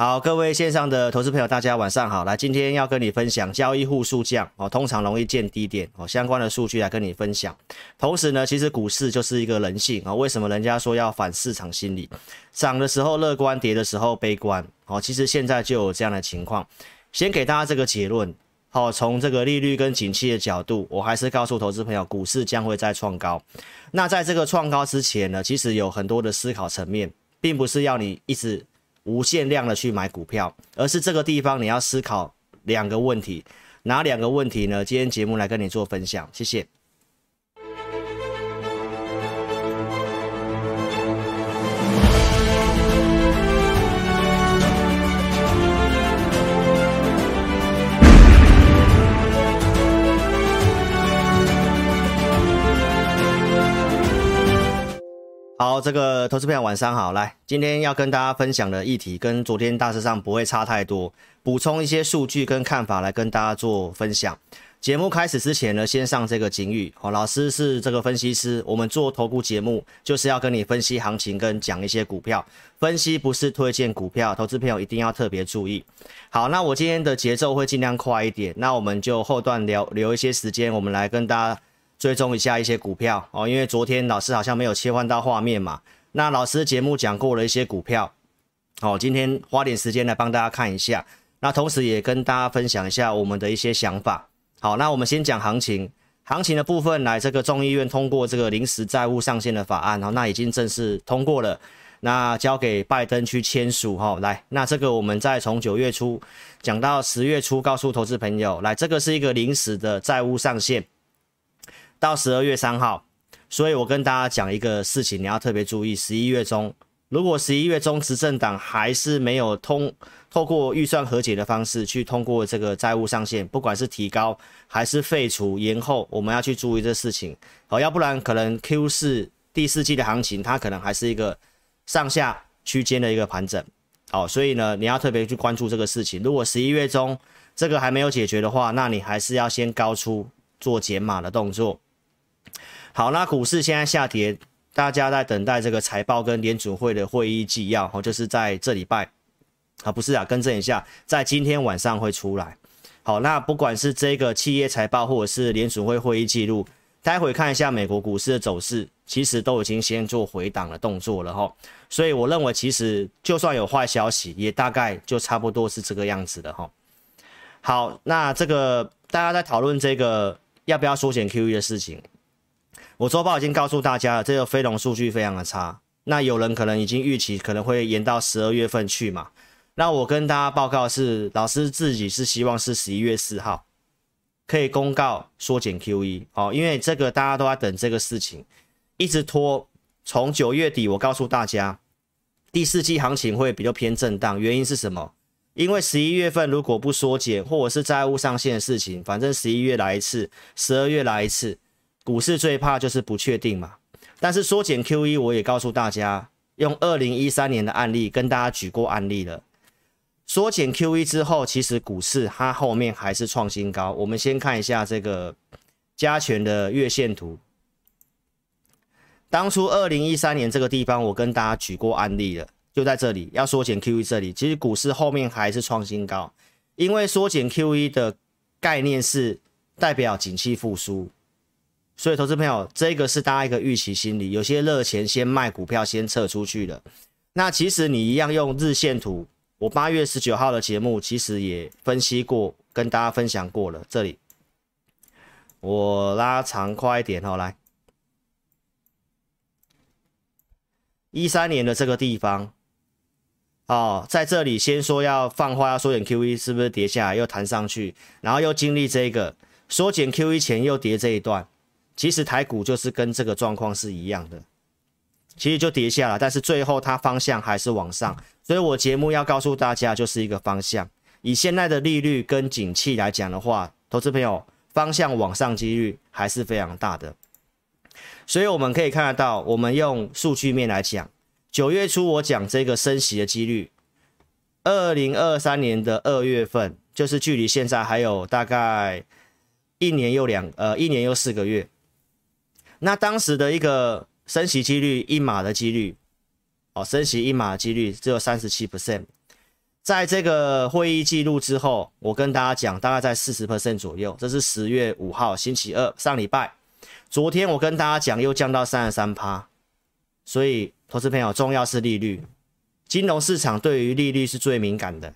好，各位线上的投资朋友，大家晚上好。来，今天要跟你分享交易户数降哦，通常容易见低点哦，相关的数据来跟你分享。同时呢，其实股市就是一个人性啊，为什么人家说要反市场心理？涨的时候乐观，跌的时候悲观哦。其实现在就有这样的情况。先给大家这个结论，好，从这个利率跟景气的角度，我还是告诉投资朋友，股市将会再创高。那在这个创高之前呢，其实有很多的思考层面，并不是要你一直。无限量的去买股票，而是这个地方你要思考两个问题，哪两个问题呢？今天节目来跟你做分享，谢谢。好，这个投资朋友晚上好，来，今天要跟大家分享的议题跟昨天大致上不会差太多，补充一些数据跟看法来跟大家做分享。节目开始之前呢，先上这个警语，好，老师是这个分析师，我们做投顾节目就是要跟你分析行情跟讲一些股票，分析不是推荐股票，投资朋友一定要特别注意。好，那我今天的节奏会尽量快一点，那我们就后段留留一些时间，我们来跟大家。追踪一下一些股票哦，因为昨天老师好像没有切换到画面嘛。那老师节目讲过了一些股票，哦，今天花点时间来帮大家看一下。那同时也跟大家分享一下我们的一些想法。好，那我们先讲行情，行情的部分来，这个众议院通过这个临时债务上限的法案，哦，那已经正式通过了，那交给拜登去签署哈。来，那这个我们再从九月初讲到十月初，告诉投资朋友，来，这个是一个临时的债务上限。到十二月三号，所以我跟大家讲一个事情，你要特别注意。十一月中，如果十一月中执政党还是没有通透过预算和解的方式去通过这个债务上限，不管是提高还是废除、延后，我们要去注意这事情。好，要不然可能 Q 四第四季的行情，它可能还是一个上下区间的一个盘整。好，所以呢，你要特别去关注这个事情。如果十一月中这个还没有解决的话，那你还是要先高出做减码的动作。好，那股市现在下跌，大家在等待这个财报跟联储会的会议纪要，哦，就是在这礼拜，啊，不是啊，更正一下，在今天晚上会出来。好，那不管是这个企业财报或者是联储会会议记录，待会看一下美国股市的走势，其实都已经先做回档的动作了哈。所以我认为，其实就算有坏消息，也大概就差不多是这个样子的哈。好，那这个大家在讨论这个要不要缩减 QE 的事情。我周报已经告诉大家了，这个非农数据非常的差。那有人可能已经预期可能会延到十二月份去嘛？那我跟大家报告是，老师自己是希望是十一月四号可以公告缩减 QE 哦，因为这个大家都在等这个事情，一直拖。从九月底我告诉大家，第四季行情会比较偏震荡，原因是什么？因为十一月份如果不缩减，或者是债务上限的事情，反正十一月来一次，十二月来一次。股市最怕就是不确定嘛，但是缩减 QE，我也告诉大家，用二零一三年的案例跟大家举过案例了。缩减 QE 之后，其实股市它后面还是创新高。我们先看一下这个加权的月线图。当初二零一三年这个地方，我跟大家举过案例了，就在这里要缩减 QE 这里，其实股市后面还是创新高，因为缩减 QE 的概念是代表景气复苏。所以，投资朋友，这个是大家一个预期心理，有些热钱先卖股票，先撤出去了。那其实你一样用日线图，我八月十九号的节目其实也分析过，跟大家分享过了。这里我拉长快一点哦，来，一三年的这个地方，哦，在这里先说要放话，要缩减 QE，是不是跌下来又弹上去，然后又经历这个缩减 QE 前又跌这一段。其实台股就是跟这个状况是一样的，其实就跌下了，但是最后它方向还是往上，所以我节目要告诉大家就是一个方向。以现在的利率跟景气来讲的话，投资朋友方向往上几率还是非常大的。所以我们可以看得到，我们用数据面来讲，九月初我讲这个升息的几率，二零二三年的二月份，就是距离现在还有大概一年又两呃一年又四个月。那当时的一个升息几率一码的几率，哦，升息一码的几率只有三十七 percent。在这个会议记录之后，我跟大家讲，大概在四十 percent 左右。这是十月五号星期二上礼拜。昨天我跟大家讲，又降到三十三趴。所以，投资朋友，重要是利率。金融市场对于利率是最敏感的。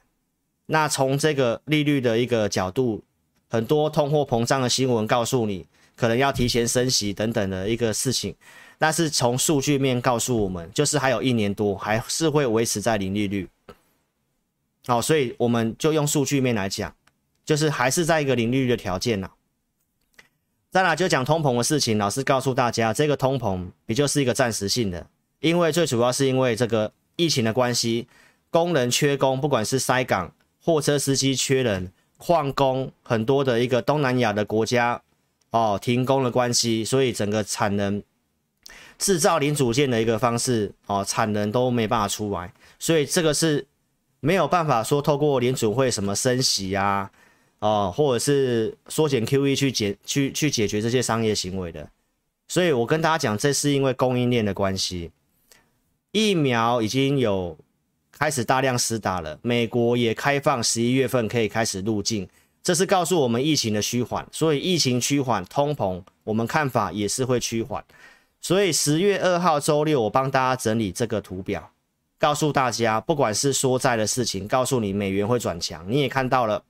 那从这个利率的一个角度，很多通货膨胀的新闻告诉你，可能要提前升息等等的一个事情。但是从数据面告诉我们，就是还有一年多，还是会维持在零利率。好，所以我们就用数据面来讲，就是还是在一个零利率的条件呐。再来就讲通膨的事情，老师告诉大家，这个通膨也就是一个暂时性的，因为最主要是因为这个疫情的关系，工人缺工，不管是塞港、货车司机缺人、矿工，很多的一个东南亚的国家哦停工的关系，所以整个产能制造零组件的一个方式哦，产能都没办法出来，所以这个是。没有办法说透过联储会什么升息啊，哦，或者是缩减 QE 去解去去解决这些商业行为的，所以我跟大家讲，这是因为供应链的关系，疫苗已经有开始大量施打了，美国也开放十一月份可以开始入境，这是告诉我们疫情的趋缓，所以疫情趋缓，通膨我们看法也是会趋缓，所以十月二号周六我帮大家整理这个图表。告诉大家，不管是说债的事情，告诉你美元会转强，你也看到了，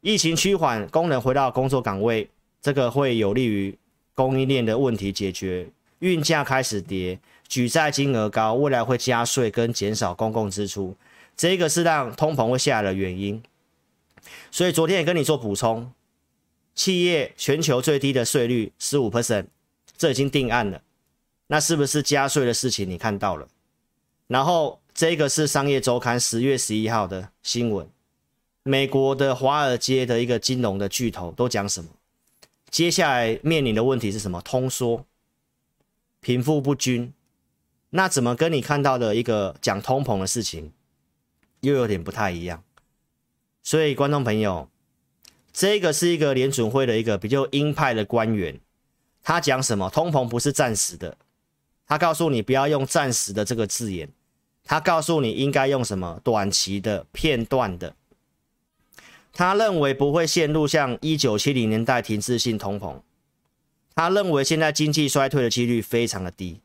疫情趋缓，工人回到工作岗位，这个会有利于供应链的问题解决，运价开始跌，举债金额高，未来会加税跟减少公共支出，这个是让通膨会下来的原因。所以昨天也跟你做补充，企业全球最低的税率十五 percent，这已经定案了，那是不是加税的事情？你看到了。然后这个是商业周刊十月十一号的新闻，美国的华尔街的一个金融的巨头都讲什么？接下来面临的问题是什么？通缩、贫富不均，那怎么跟你看到的一个讲通膨的事情又有点不太一样？所以观众朋友，这个是一个联准会的一个比较鹰派的官员，他讲什么？通膨不是暂时的，他告诉你不要用暂时的这个字眼。他告诉你应该用什么短期的片段的，他认为不会陷入像一九七零年代停滞性通膨，他认为现在经济衰退的几率非常的低，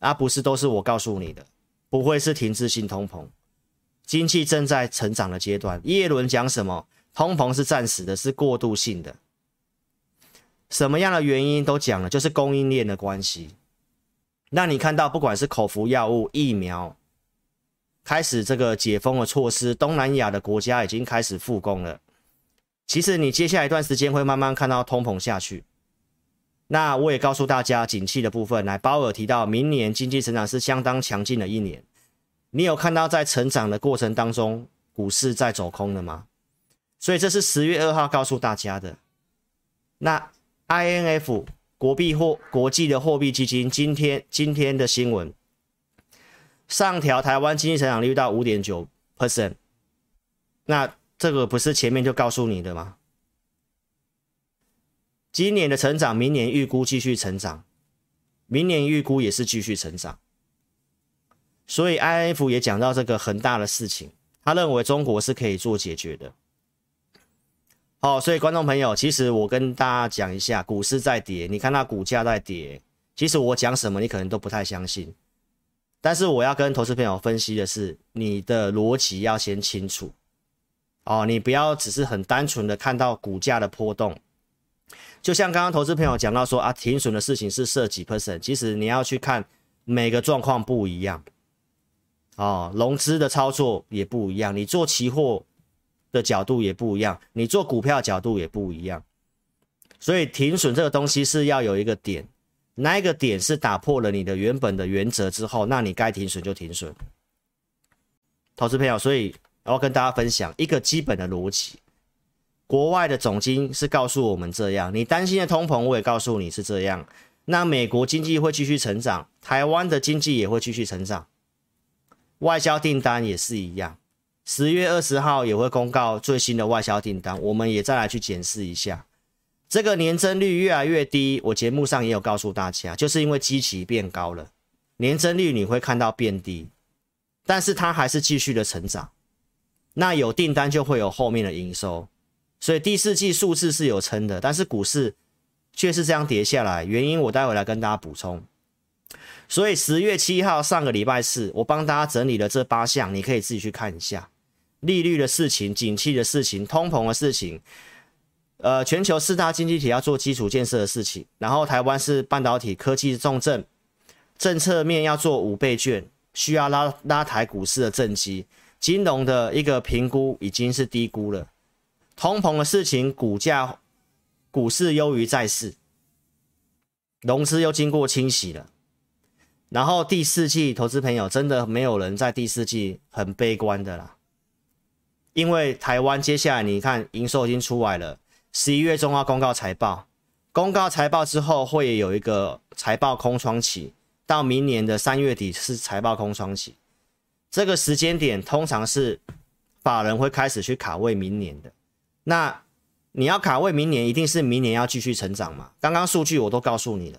而不是都是我告诉你的，不会是停滞性通膨，经济正在成长的阶段。耶伦讲什么？通膨是暂时的，是过渡性的，什么样的原因都讲了，就是供应链的关系。那你看到不管是口服药物、疫苗。开始这个解封的措施，东南亚的国家已经开始复工了。其实你接下来一段时间会慢慢看到通膨下去。那我也告诉大家，景气的部分，来鲍尔提到，明年经济成长是相当强劲的一年。你有看到在成长的过程当中，股市在走空了吗？所以这是十月二号告诉大家的。那 INF 国币货国际的货币基金今天今天的新闻。上调台湾经济成长率到五点九 percent，那这个不是前面就告诉你的吗？今年的成长，明年预估继续成长，明年预估也是继续成长，所以，I F 也讲到这个很大的事情，他认为中国是可以做解决的。好，所以观众朋友，其实我跟大家讲一下，股市在跌，你看它股价在跌，其实我讲什么你可能都不太相信。但是我要跟投资朋友分析的是，你的逻辑要先清楚哦，你不要只是很单纯的看到股价的波动。就像刚刚投资朋友讲到说啊，停损的事情是设几 percent，其实你要去看每个状况不一样哦，融资的操作也不一样，你做期货的角度也不一样，你做股票角度也不一样，所以停损这个东西是要有一个点。那一个点是打破了你的原本的原则之后，那你该停损就停损。投资朋友，所以我要跟大家分享一个基本的逻辑。国外的总经是告诉我们这样，你担心的通膨，我也告诉你是这样。那美国经济会继续成长，台湾的经济也会继续成长，外销订单也是一样。十月二十号也会公告最新的外销订单，我们也再来去检视一下。这个年增率越来越低，我节目上也有告诉大家，就是因为基期变高了，年增率你会看到变低，但是它还是继续的成长。那有订单就会有后面的营收，所以第四季数字是有撑的，但是股市却是这样跌下来，原因我待会来跟大家补充。所以十月七号上个礼拜四，我帮大家整理了这八项，你可以自己去看一下利率的事情、景气的事情、通膨的事情，呃，全球四大经济体要做基础建设的事情，然后台湾是半导体科技重镇，政策面要做五倍券，需要拉拉抬股市的政绩，金融的一个评估已经是低估了，通膨的事情，股价股市优于债市，融资又经过清洗了。然后第四季，投资朋友真的没有人在第四季很悲观的啦，因为台湾接下来你看营收已经出来了，十一月中要公告财报，公告财报之后会有一个财报空窗期，到明年的三月底是财报空窗期，这个时间点通常是法人会开始去卡位明年的，那你要卡位明年，一定是明年要继续成长嘛？刚刚数据我都告诉你了。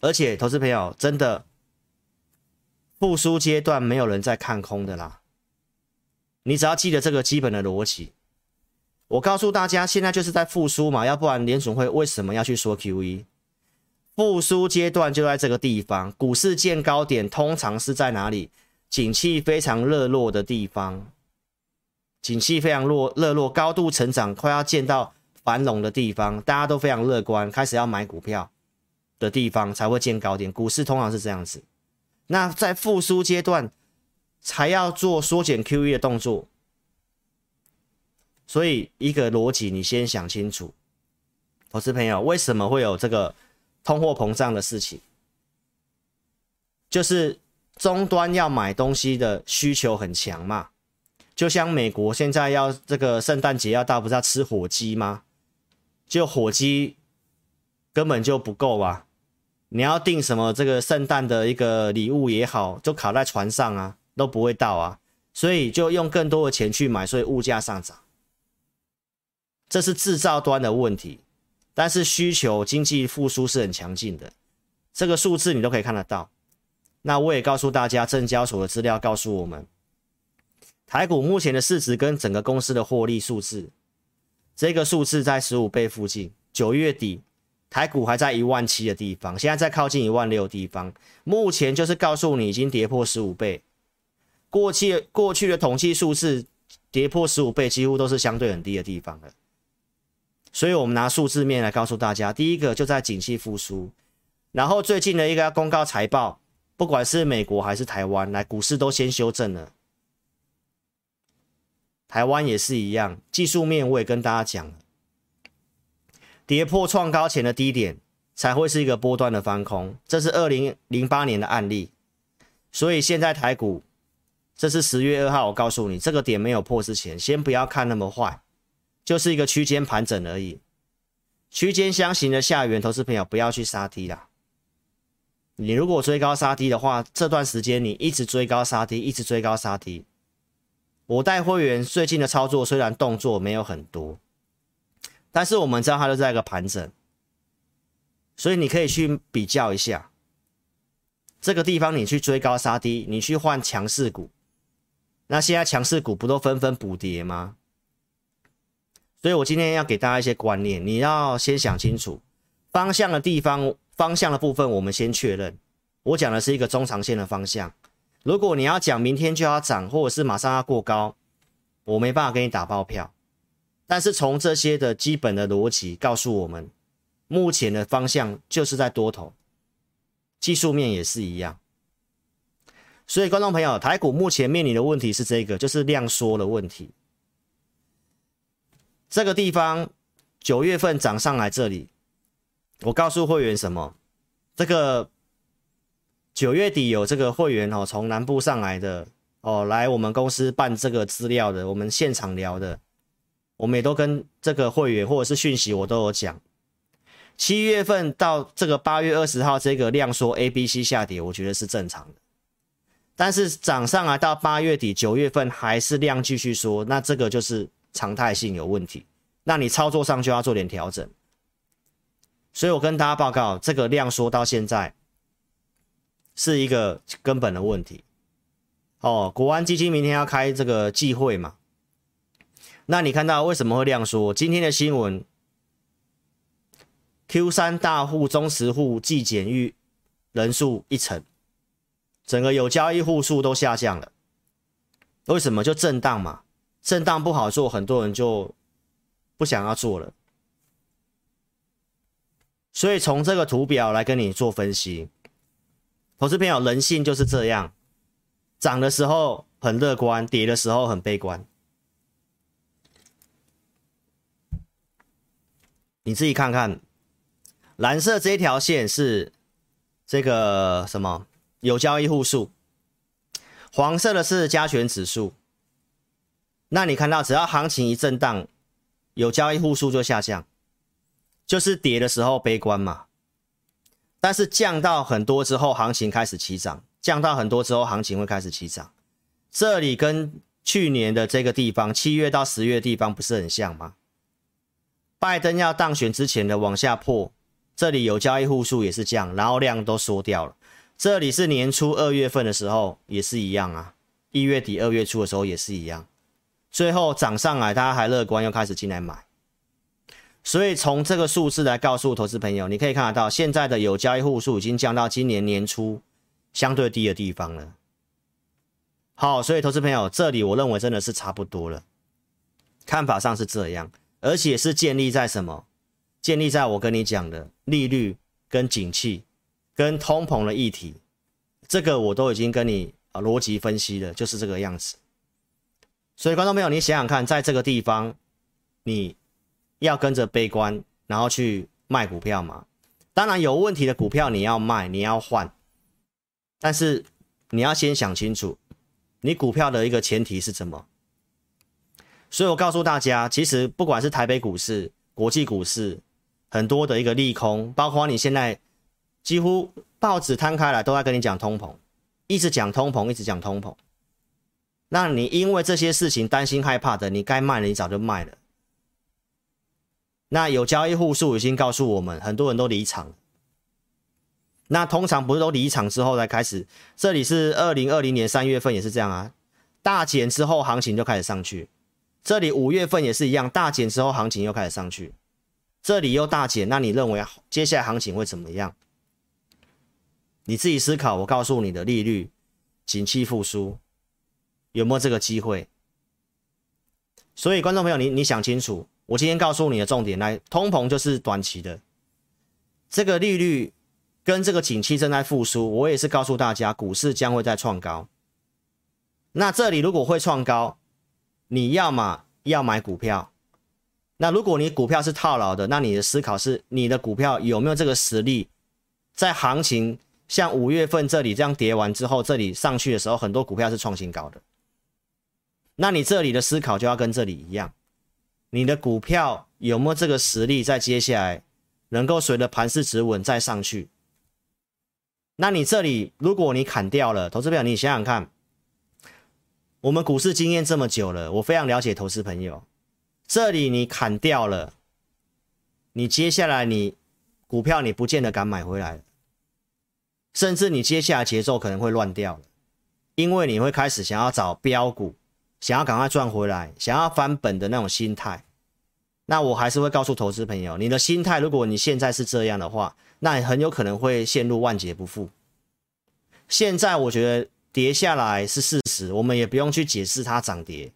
而且，投资朋友真的复苏阶段没有人在看空的啦。你只要记得这个基本的逻辑。我告诉大家，现在就是在复苏嘛，要不然联总会为什么要去说 QE？复苏阶段就在这个地方，股市见高点通常是在哪里？景气非常热络的地方，景气非常热热络，高度成长，快要见到繁荣的地方，大家都非常乐观，开始要买股票。的地方才会见高点，股市通常是这样子。那在复苏阶段才要做缩减 QE 的动作，所以一个逻辑你先想清楚，投资朋友为什么会有这个通货膨胀的事情？就是终端要买东西的需求很强嘛，就像美国现在要这个圣诞节要到，不是要吃火鸡吗？就火鸡根本就不够啊。你要订什么这个圣诞的一个礼物也好，就卡在船上啊，都不会到啊，所以就用更多的钱去买，所以物价上涨。这是制造端的问题，但是需求经济复苏是很强劲的，这个数字你都可以看得到。那我也告诉大家，证交所的资料告诉我们，台股目前的市值跟整个公司的获利数字，这个数字在十五倍附近，九月底。台股还在一万七的地方，现在在靠近一万六的地方，目前就是告诉你已经跌破十五倍。过去过去的统计数字跌破十五倍，几乎都是相对很低的地方了。所以，我们拿数字面来告诉大家，第一个就在景气复苏，然后最近的一个公告财报，不管是美国还是台湾，来股市都先修正了。台湾也是一样，技术面我也跟大家讲了。跌破创高前的低点，才会是一个波段的翻空。这是二零零八年的案例，所以现在台股，这是十月二号，我告诉你，这个点没有破之前，先不要看那么坏，就是一个区间盘整而已。区间箱型的下缘，投资朋友不要去杀低啦。你如果追高杀低的话，这段时间你一直追高杀低，一直追高杀低。我带会员最近的操作虽然动作没有很多。但是我们知道它就在一个盘整，所以你可以去比较一下这个地方，你去追高杀低，你去换强势股，那现在强势股不都纷纷补跌吗？所以我今天要给大家一些观念，你要先想清楚方向的地方，方向的部分我们先确认。我讲的是一个中长线的方向，如果你要讲明天就要涨，或者是马上要过高，我没办法给你打包票。但是从这些的基本的逻辑告诉我们，目前的方向就是在多头，技术面也是一样。所以观众朋友，台股目前面临的问题是这个，就是量缩的问题。这个地方九月份涨上来这里，我告诉会员什么？这个九月底有这个会员哦，从南部上来的哦，来我们公司办这个资料的，我们现场聊的。我们也都跟这个会员或者是讯息，我都有讲。七月份到这个八月二十号，这个量缩 A、B、C 下跌，我觉得是正常的。但是涨上来到八月底、九月份还是量继续缩，那这个就是常态性有问题。那你操作上就要做点调整。所以我跟大家报告，这个量缩到现在是一个根本的问题。哦，国安基金明天要开这个季会嘛？那你看到为什么会量缩？今天的新闻，Q 三大户、中实户季减逾人数一成，整个有交易户数都下降了。为什么？就震荡嘛，震荡不好做，很多人就不想要做了。所以从这个图表来跟你做分析，投资朋友，人性就是这样，涨的时候很乐观，跌的时候很悲观。你自己看看，蓝色这条线是这个什么？有交易户数。黄色的是加权指数。那你看到，只要行情一震荡，有交易户数就下降，就是跌的时候悲观嘛。但是降到很多之后，行情开始起涨；降到很多之后，行情会开始起涨。这里跟去年的这个地方，七月到十月地方不是很像吗？拜登要当选之前的往下破，这里有交易户数也是降，然后量都缩掉了。这里是年初二月份的时候也是一样啊，一月底二月初的时候也是一样，最后涨上来，大家还乐观，又开始进来买。所以从这个数字来告诉投资朋友，你可以看得到，现在的有交易户数已经降到今年年初相对低的地方了。好，所以投资朋友，这里我认为真的是差不多了，看法上是这样。而且是建立在什么？建立在我跟你讲的利率跟景气跟通膨的议题，这个我都已经跟你啊逻辑分析了，就是这个样子。所以观众朋友，你想想看，在这个地方，你要跟着悲观，然后去卖股票吗？当然有问题的股票你要卖，你要换，但是你要先想清楚，你股票的一个前提是什么？所以我告诉大家，其实不管是台北股市、国际股市，很多的一个利空，包括你现在几乎报纸摊开来都在跟你讲通膨，一直讲通膨，一直讲通膨。那你因为这些事情担心害怕的，你该卖了，你早就卖了。那有交易户数已经告诉我们，很多人都离场。那通常不是都离场之后才开始？这里是二零二零年三月份也是这样啊，大减之后行情就开始上去。这里五月份也是一样，大减之后行情又开始上去，这里又大减，那你认为接下来行情会怎么样？你自己思考。我告诉你的利率、景气复苏有没有这个机会？所以观众朋友，你你想清楚，我今天告诉你的重点来，通膨就是短期的，这个利率跟这个景气正在复苏，我也是告诉大家，股市将会再创高。那这里如果会创高，你要么要买股票，那如果你股票是套牢的，那你的思考是你的股票有没有这个实力，在行情像五月份这里这样跌完之后，这里上去的时候，很多股票是创新高的。那你这里的思考就要跟这里一样，你的股票有没有这个实力，在接下来能够随着盘势止稳再上去？那你这里如果你砍掉了，投资朋友，你想想看。我们股市经验这么久了，我非常了解投资朋友。这里你砍掉了，你接下来你股票你不见得敢买回来，甚至你接下来节奏可能会乱掉了，因为你会开始想要找标股，想要赶快赚回来，想要翻本的那种心态。那我还是会告诉投资朋友，你的心态，如果你现在是这样的话，那你很有可能会陷入万劫不复。现在我觉得。跌下来是事实，我们也不用去解释它涨跌。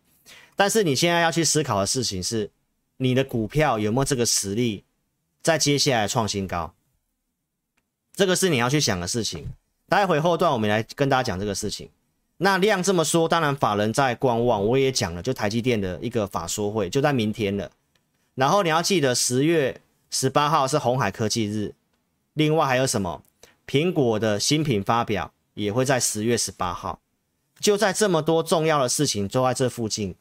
但是你现在要去思考的事情是，你的股票有没有这个实力，在接下来创新高？这个是你要去想的事情。待会后段我们来跟大家讲这个事情。那量这么说，当然法人在观望，我也讲了，就台积电的一个法说会就在明天了。然后你要记得十月十八号是红海科技日，另外还有什么？苹果的新品发表。也会在十月十八号，就在这么多重要的事情都在这附近，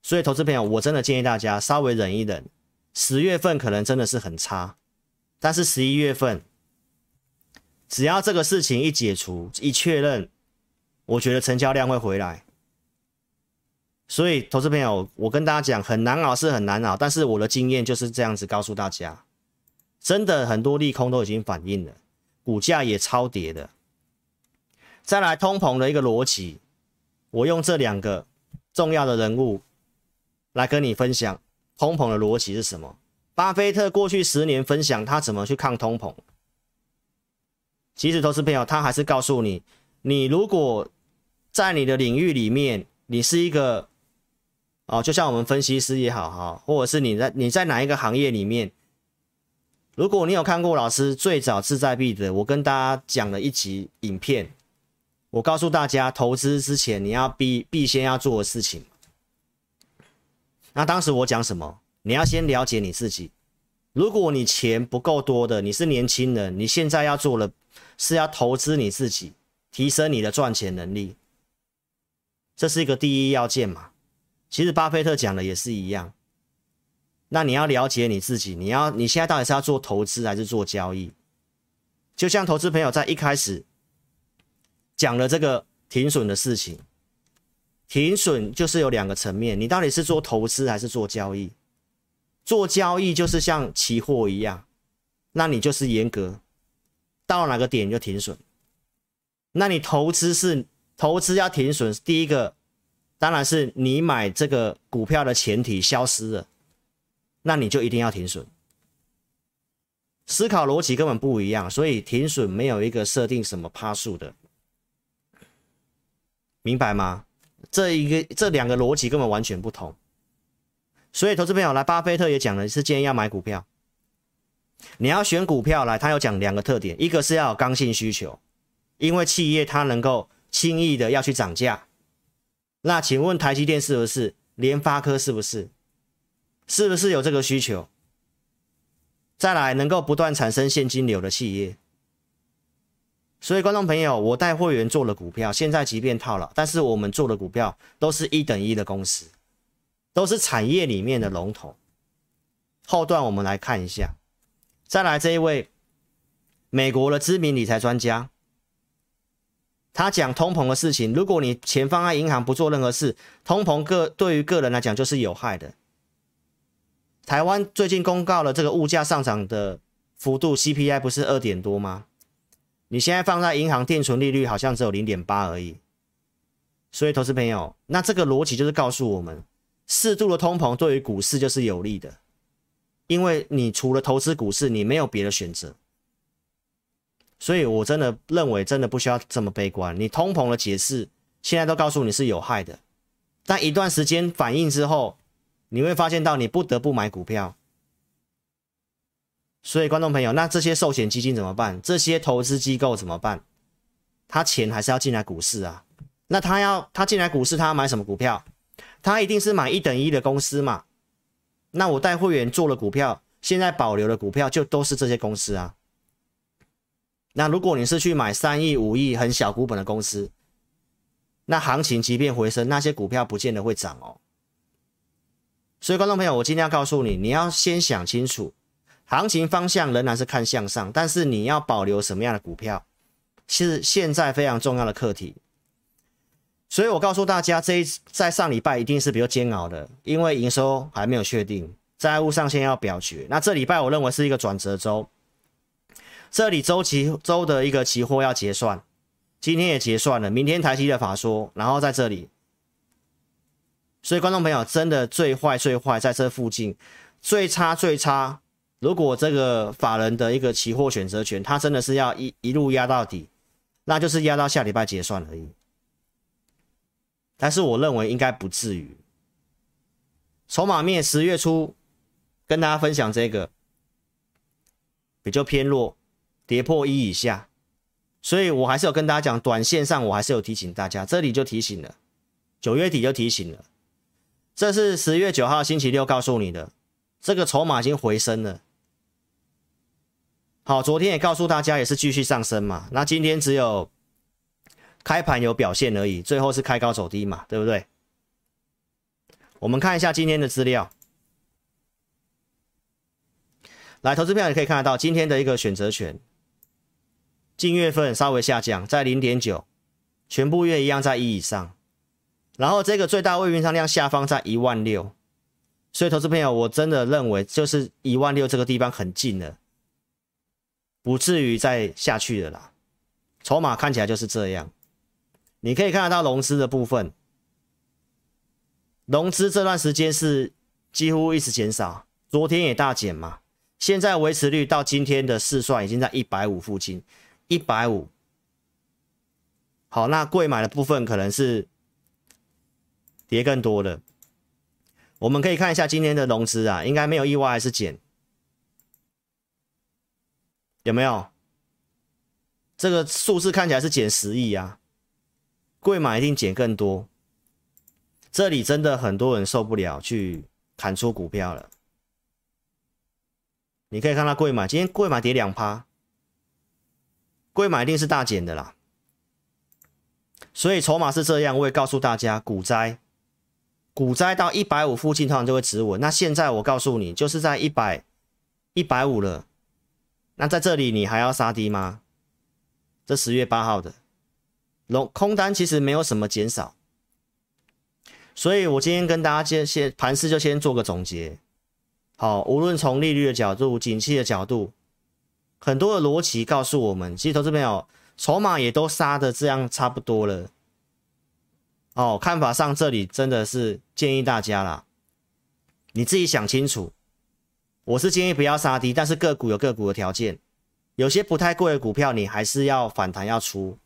所以投资朋友，我真的建议大家稍微忍一忍。十月份可能真的是很差，但是十一月份，只要这个事情一解除、一确认，我觉得成交量会回来。所以投资朋友，我跟大家讲，很难熬是很难熬，但是我的经验就是这样子告诉大家，真的很多利空都已经反映了，股价也超跌的。再来通膨的一个逻辑，我用这两个重要的人物来跟你分享通膨的逻辑是什么。巴菲特过去十年分享他怎么去抗通膨，其实投资朋友他还是告诉你，你如果在你的领域里面，你是一个哦，就像我们分析师也好哈，或者是你在你在哪一个行业里面，如果你有看过老师最早志在必得，我跟大家讲了一集影片，我告诉大家投资之前你要必必先要做的事情。那当时我讲什么？你要先了解你自己。如果你钱不够多的，你是年轻人，你现在要做的是要投资你自己，提升你的赚钱能力，这是一个第一要件嘛。其实巴菲特讲的也是一样。那你要了解你自己，你要你现在到底是要做投资还是做交易？就像投资朋友在一开始讲了这个停损的事情。停损就是有两个层面，你到底是做投资还是做交易？做交易就是像期货一样，那你就是严格到哪个点就停损。那你投资是投资要停损，第一个当然是你买这个股票的前提消失了，那你就一定要停损。思考逻辑根本不一样，所以停损没有一个设定什么趴数的，明白吗？这一个这两个逻辑根本完全不同，所以投资朋友来，巴菲特也讲了，是建议要买股票。你要选股票来，他有讲两个特点，一个是要有刚性需求，因为企业它能够轻易的要去涨价。那请问台积电是不是？联发科是不是？是不是有这个需求？再来，能够不断产生现金流的企业。所以，观众朋友，我带会员做了股票，现在即便套了，但是我们做的股票都是一等一的公司，都是产业里面的龙头。后段我们来看一下，再来这一位美国的知名理财专家，他讲通膨的事情。如果你钱放在银行不做任何事，通膨个对于个人来讲就是有害的。台湾最近公告了这个物价上涨的幅度，CPI 不是二点多吗？你现在放在银行定存利率好像只有零点八而已，所以投资朋友，那这个逻辑就是告诉我们，适度的通膨对于股市就是有利的，因为你除了投资股市，你没有别的选择。所以我真的认为，真的不需要这么悲观。你通膨的解释现在都告诉你是有害的，但一段时间反应之后，你会发现到你不得不买股票。所以，观众朋友，那这些寿险基金怎么办？这些投资机构怎么办？他钱还是要进来股市啊？那他要他进来股市，他要买什么股票？他一定是买一等一的公司嘛？那我带会员做了股票，现在保留的股票就都是这些公司啊。那如果你是去买三亿、五亿很小股本的公司，那行情即便回升，那些股票不见得会涨哦。所以，观众朋友，我今天要告诉你，你要先想清楚。行情方向仍然是看向上，但是你要保留什么样的股票，是现在非常重要的课题。所以我告诉大家，这一在上礼拜一定是比较煎熬的，因为营收还没有确定，债务上限要表决。那这礼拜我认为是一个转折周，这里周期周的一个期货要结算，今天也结算了，明天台积的法说，然后在这里。所以观众朋友，真的最坏最坏在这附近，最差最差。如果这个法人的一个期货选择权，他真的是要一一路压到底，那就是压到下礼拜结算而已。但是我认为应该不至于。筹码面十月初跟大家分享这个比较偏弱，跌破一以下，所以我还是有跟大家讲，短线上我还是有提醒大家，这里就提醒了，九月底就提醒了，这是十月九号星期六告诉你的，这个筹码已经回升了。好，昨天也告诉大家，也是继续上升嘛。那今天只有开盘有表现而已，最后是开高走低嘛，对不对？我们看一下今天的资料。来，投资票也可以看得到，今天的一个选择权，近月份稍微下降，在零点九，全部月一样在一以上。然后这个最大未运仓量下方在一万六，所以投资朋友，我真的认为就是一万六这个地方很近了。不至于再下去了啦，筹码看起来就是这样。你可以看得到融资的部分，融资这段时间是几乎一直减少，昨天也大减嘛。现在维持率到今天的试算已经在一百五附近，一百五。好，那贵买的部分可能是跌更多的。我们可以看一下今天的融资啊，应该没有意外还是减，有没有？这个数字看起来是减十亿啊，贵买一定减更多。这里真的很多人受不了，去砍出股票了。你可以看到贵买今天贵买跌两趴，贵买一定是大减的啦。所以筹码是这样，我也告诉大家，股灾，股灾到一百五附近，通常就会止稳。那现在我告诉你，就是在一百一百五了。那在这里你还要杀低吗？这十月八号的龙空单其实没有什么减少，所以我今天跟大家先先盘势就先做个总结。好，无论从利率的角度、景气的角度，很多的逻辑告诉我们，其实投资朋友筹码也都杀的这样差不多了。哦，看法上这里真的是建议大家啦，你自己想清楚。我是建议不要杀低，但是个股有个股的条件。有些不太贵的股票，你还是要反弹要出，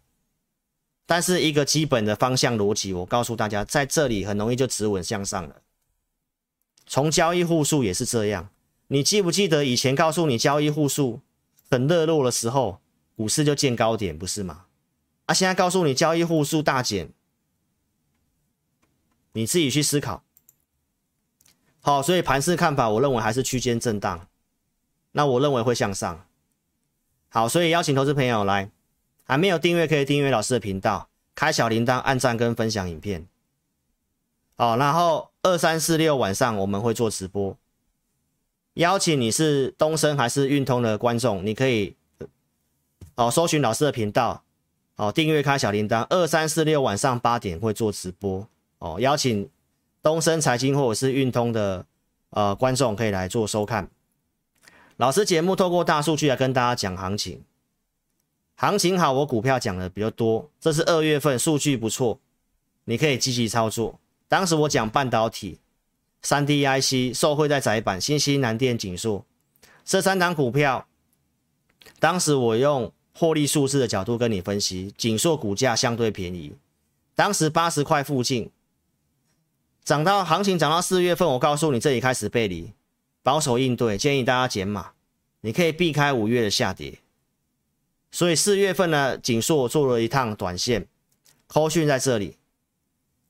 但是一个基本的方向逻辑，我告诉大家，在这里很容易就止稳向上了。从交易户数也是这样，你记不记得以前告诉你交易户数很热络的时候，股市就见高点，不是吗？啊，现在告诉你交易户数大减，你自己去思考。好，所以盘势看法，我认为还是区间震荡，那我认为会向上。好，所以邀请投资朋友来，还没有订阅可以订阅老师的频道，开小铃铛，按赞跟分享影片。好，然后二三四六晚上我们会做直播，邀请你是东森还是运通的观众，你可以哦搜寻老师的频道，哦订阅开小铃铛，二三四六晚上八点会做直播哦，邀请东森财经或者是运通的呃观众可以来做收看。老师节目透过大数据来跟大家讲行情，行情好，我股票讲的比较多。这是二月份数据不错，你可以积极操作。当时我讲半导体、三 D IC、受惠在窄板、新西、南电、景硕这三档股票，当时我用获利数字的角度跟你分析，景硕股价相对便宜，当时八十块附近，涨到行情涨到四月份，我告诉你这里开始背离。保守应对，建议大家减码，你可以避开五月的下跌。所以四月份呢，景硕做了一趟短线，扣讯在这里。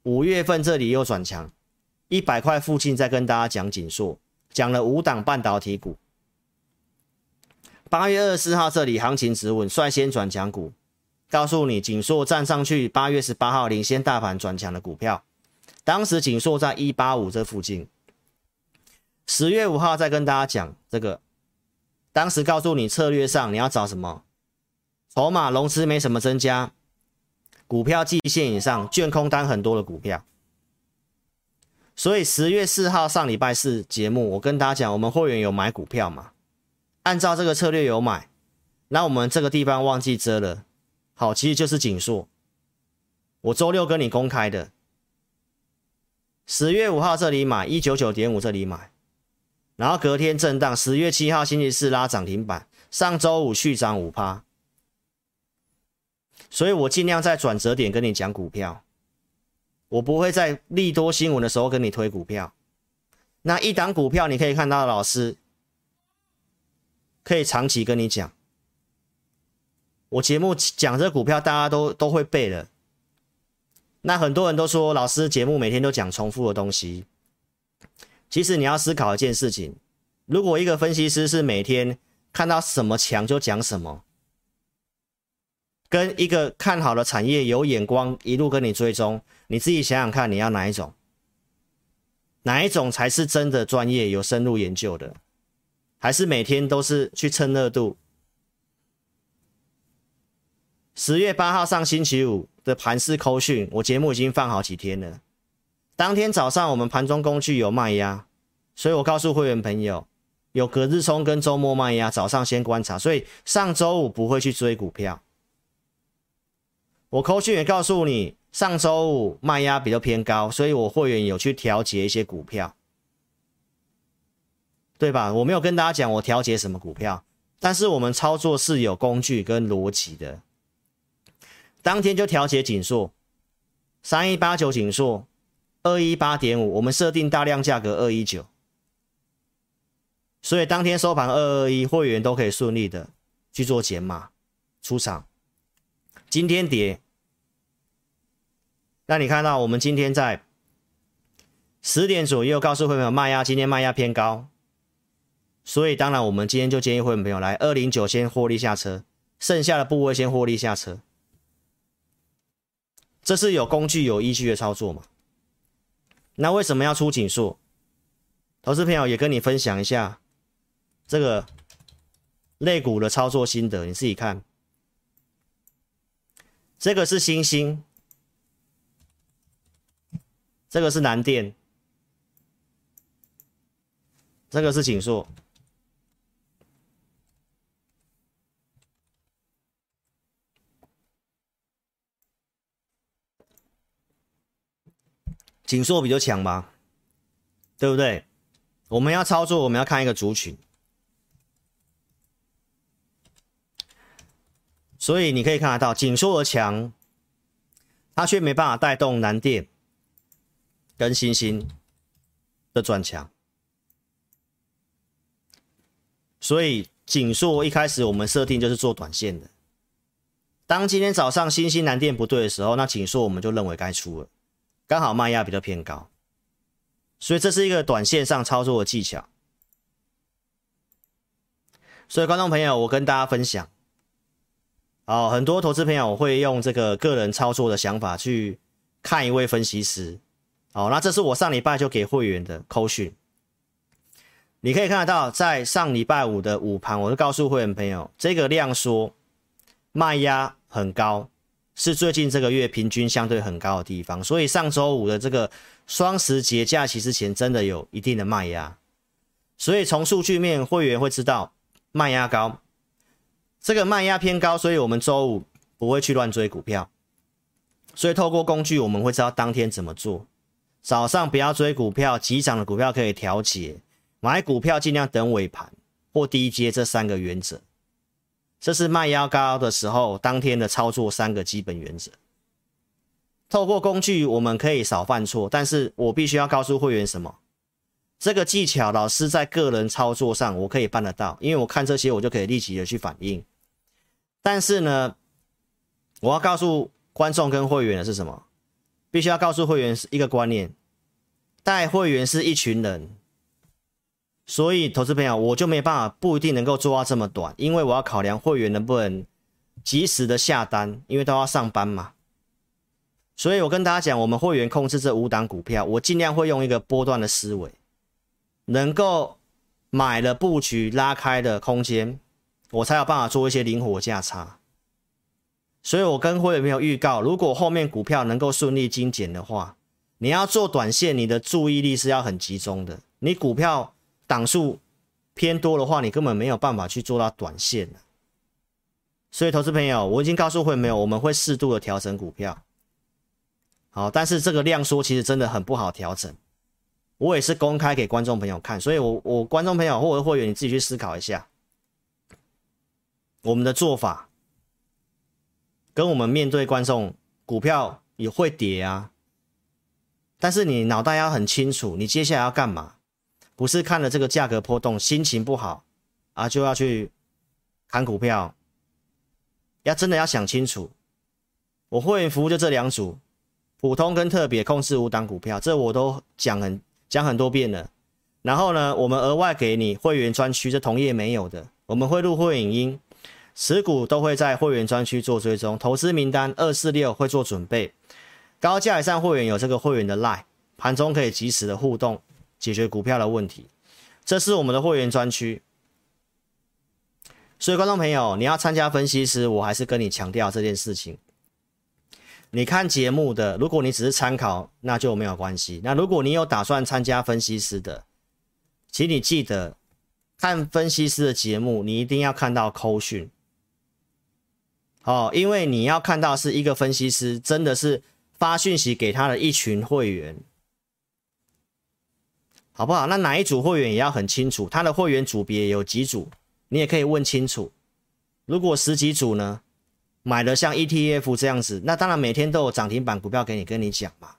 五月份这里又转强，一百块附近再跟大家讲景硕，讲了五档半导体股。八月二十四号这里行情止稳，率先转强股，告诉你景硕站上去。八月十八号领先大盘转强的股票，当时景硕在一八五这附近。十月五号再跟大家讲这个，当时告诉你策略上你要找什么？筹码融资没什么增加，股票季线以上，券空单很多的股票。所以十月四号上礼拜四节目，我跟大家讲，我们会员有买股票嘛？按照这个策略有买，那我们这个地方忘记遮了。好，其实就是景硕。我周六跟你公开的，十月五号这里买一九九点五，这里买。然后隔天震荡，十月七号星期四拉涨停板，上周五续涨五趴，所以我尽量在转折点跟你讲股票，我不会在利多新闻的时候跟你推股票。那一档股票你可以看到，老师可以长期跟你讲，我节目讲这股票大家都都会背的。那很多人都说老师节目每天都讲重复的东西。其实你要思考一件事情：如果一个分析师是每天看到什么强就讲什么，跟一个看好的产业有眼光一路跟你追踪，你自己想想看，你要哪一种？哪一种才是真的专业有深入研究的？还是每天都是去蹭热度？十月八号上星期五的盘势扣讯，我节目已经放好几天了。当天早上我们盘中工具有卖压，所以我告诉会员朋友，有隔日冲跟周末卖压，早上先观察。所以上周五不会去追股票，我扣讯也告诉你，上周五卖压比较偏高，所以我会员有去调节一些股票，对吧？我没有跟大家讲我调节什么股票，但是我们操作是有工具跟逻辑的。当天就调节紧缩，三一八九紧缩，二一八点五，我们设定大量价格二一九，所以当天收盘二二一，会员都可以顺利的去做减码出场。今天跌，那你看到我们今天在十点左右告诉会员朋友卖压，今天卖压偏高，所以当然我们今天就建议会员朋友来二零九先获利下车，剩下的部位先获利下车，这是有工具有依据的操作嘛？那为什么要出景硕？投资朋友也跟你分享一下这个类股的操作心得，你自己看。这个是欣兴，这个是南电，这个是景硕。景硕比较强吧，对不对？我们要操作，我们要看一个族群。所以你可以看得到，景硕的强，它却没办法带动南电跟欣兴的转强。所以景硕一开始我们设定就是做短线的。当今天早上欣兴、南电不对的时候，那景硕我们就认为该出了，刚好卖压比较偏高。所以这是一个短线上操作的技巧。所以观众朋友，我跟大家分享。哦，很多投资朋友会用这个个人操作的想法去看一位分析师。哦，那这是我上礼拜就给会员的扣讯。你可以看得到，在上礼拜五的午盘，我就告诉会员朋友，这个量缩卖压很高，是最近这个月平均相对很高的地方。所以上周五的这个双十节假期之前，真的有一定的卖压。所以从数据面，会员会知道卖压高。这个卖压偏高，所以我们周五不会去乱追股票。所以透过工具，我们会知道当天怎么做。早上不要追股票，急涨的股票可以调节，买股票尽量等尾盘或低接这三个原则。这是卖压高的时候，当天的操作三个基本原则。透过工具，我们可以少犯错，但是我必须要告诉会员什么？这个技巧，老师在个人操作上我可以办得到，因为我看这些，我就可以立即的去反应。但是呢，我要告诉观众跟会员的是什么？必须要告诉会员是一个观念，带会员是一群人，所以投资朋友我就没办法，不一定能够做到这么短，因为我要考量会员能不能及时的下单，因为都要上班嘛。所以我跟大家讲，我们会员控制这五档股票，我尽量会用一个波段的思维。能够买了布局拉开的空间，我才有办法做一些灵活价差。所以我跟会员朋友预告，如果后面股票能够顺利精简的话，你要做短线，你的注意力是要很集中的。你股票档数偏多的话，你根本没有办法去做到短线。所以投资朋友，我已经告诉会员朋友，我们会适度的调整股票。好，但是这个量缩其实真的很不好调整。我也是公开给观众朋友看，所以我我观众朋友或者会员，你自己去思考一下，我们的做法跟我们面对观众，股票也会跌啊，但是你脑袋要很清楚，你接下来要干嘛？不是看了这个价格波动，心情不好啊，就要去砍股票，要真的要想清楚。我会员服务就这两组，普通跟特别控制五档股票，这我都讲很。讲很多遍了，然后呢，我们额外给你会员专区，这同业没有的，我们会录会影音，持股都会在会员专区做追踪，投资名单二四六会做准备，高价以上会员有这个会员的 Line，盘中可以及时的互动，解决股票的问题，这是我们的会员专区。所以观众朋友，你要参加分析师，我还是跟你强调这件事情。你看节目的，如果你只是参考，那就没有关系。那如果你有打算参加分析师的，请你记得看分析师的节目，你一定要看到扣讯。哦，因为你要看到是一个分析师，真的是发讯息给他的一群会员，好不好？那哪一组会员也要很清楚，他的会员组别有几组，你也可以问清楚。如果十几组呢，买的像 ETF 这样子，那当然每天都有涨停板股票给你跟你讲嘛。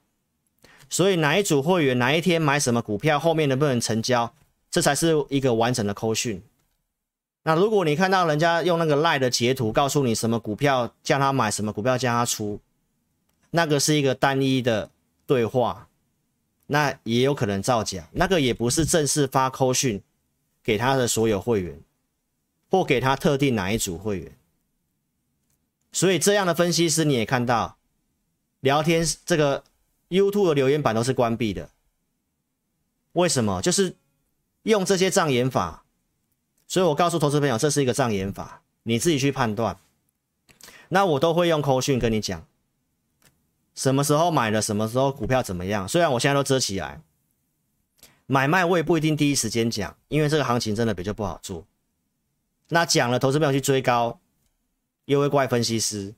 所以哪一组会员哪一天买什么股票，后面能不能成交，这才是一个完整的扣讯。那如果你看到人家用那个赖的截图告诉你什么股票叫他买，什么股票叫他出，那个是一个单一的对话，那也有可能造假，那个也不是正式发扣讯给他的所有会员，或给他特定哪一组会员。所以这样的分析师你也看到，聊天这个。YouTube 的留言板都是关闭的，为什么？就是用这些障眼法，所以我告诉投资朋友，这是一个障眼法，你自己去判断。那我都会用扣讯跟你讲，什么时候买的，什么时候股票怎么样。虽然我现在都遮起来，买卖我也不一定第一时间讲，因为这个行情真的比较不好做。那讲了，投资朋友去追高，又会怪分析师。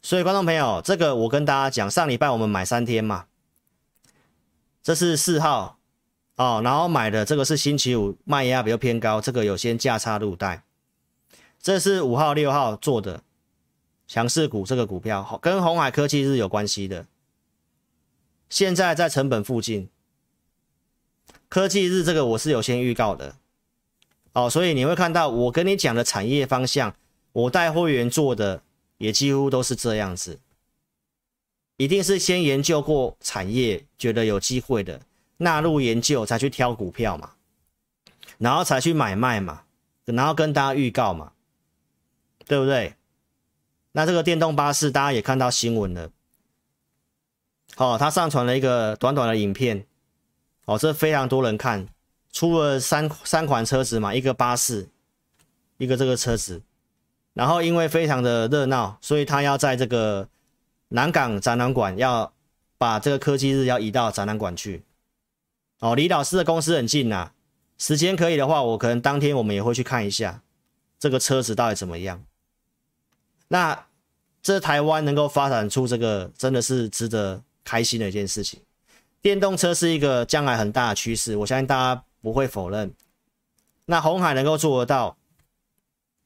所以，观众朋友，这个我跟大家讲，上礼拜我们买三天嘛，这是四号哦，然后买的这个是星期五卖压比较偏高，这个有先价差入袋，这是五号、六号做的强势股，这个股票跟鸿海科技是有关系的，现在在成本附近，科技日这个我是有先预告的哦，所以你会看到我跟你讲的产业方向，我带会员做的。也几乎都是这样子，一定是先研究过产业，觉得有机会的纳入研究，才去挑股票嘛，然后才去买卖嘛，然后跟大家预告嘛，对不对？那这个电动巴士大家也看到新闻了，哦，他上传了一个短短的影片，哦，这非常多人看，出了三三款车子嘛，一个巴士，一个这个车子。然后因为非常的热闹，所以他要在这个南港展览馆要把这个科技日要移到展览馆去。哦，李老师的公司很近呐，时间可以的话，我可能当天我们也会去看一下这个车子到底怎么样。那这台湾能够发展出这个，真的是值得开心的一件事情。电动车是一个将来很大的趋势，我相信大家不会否认。那红海能够做得到。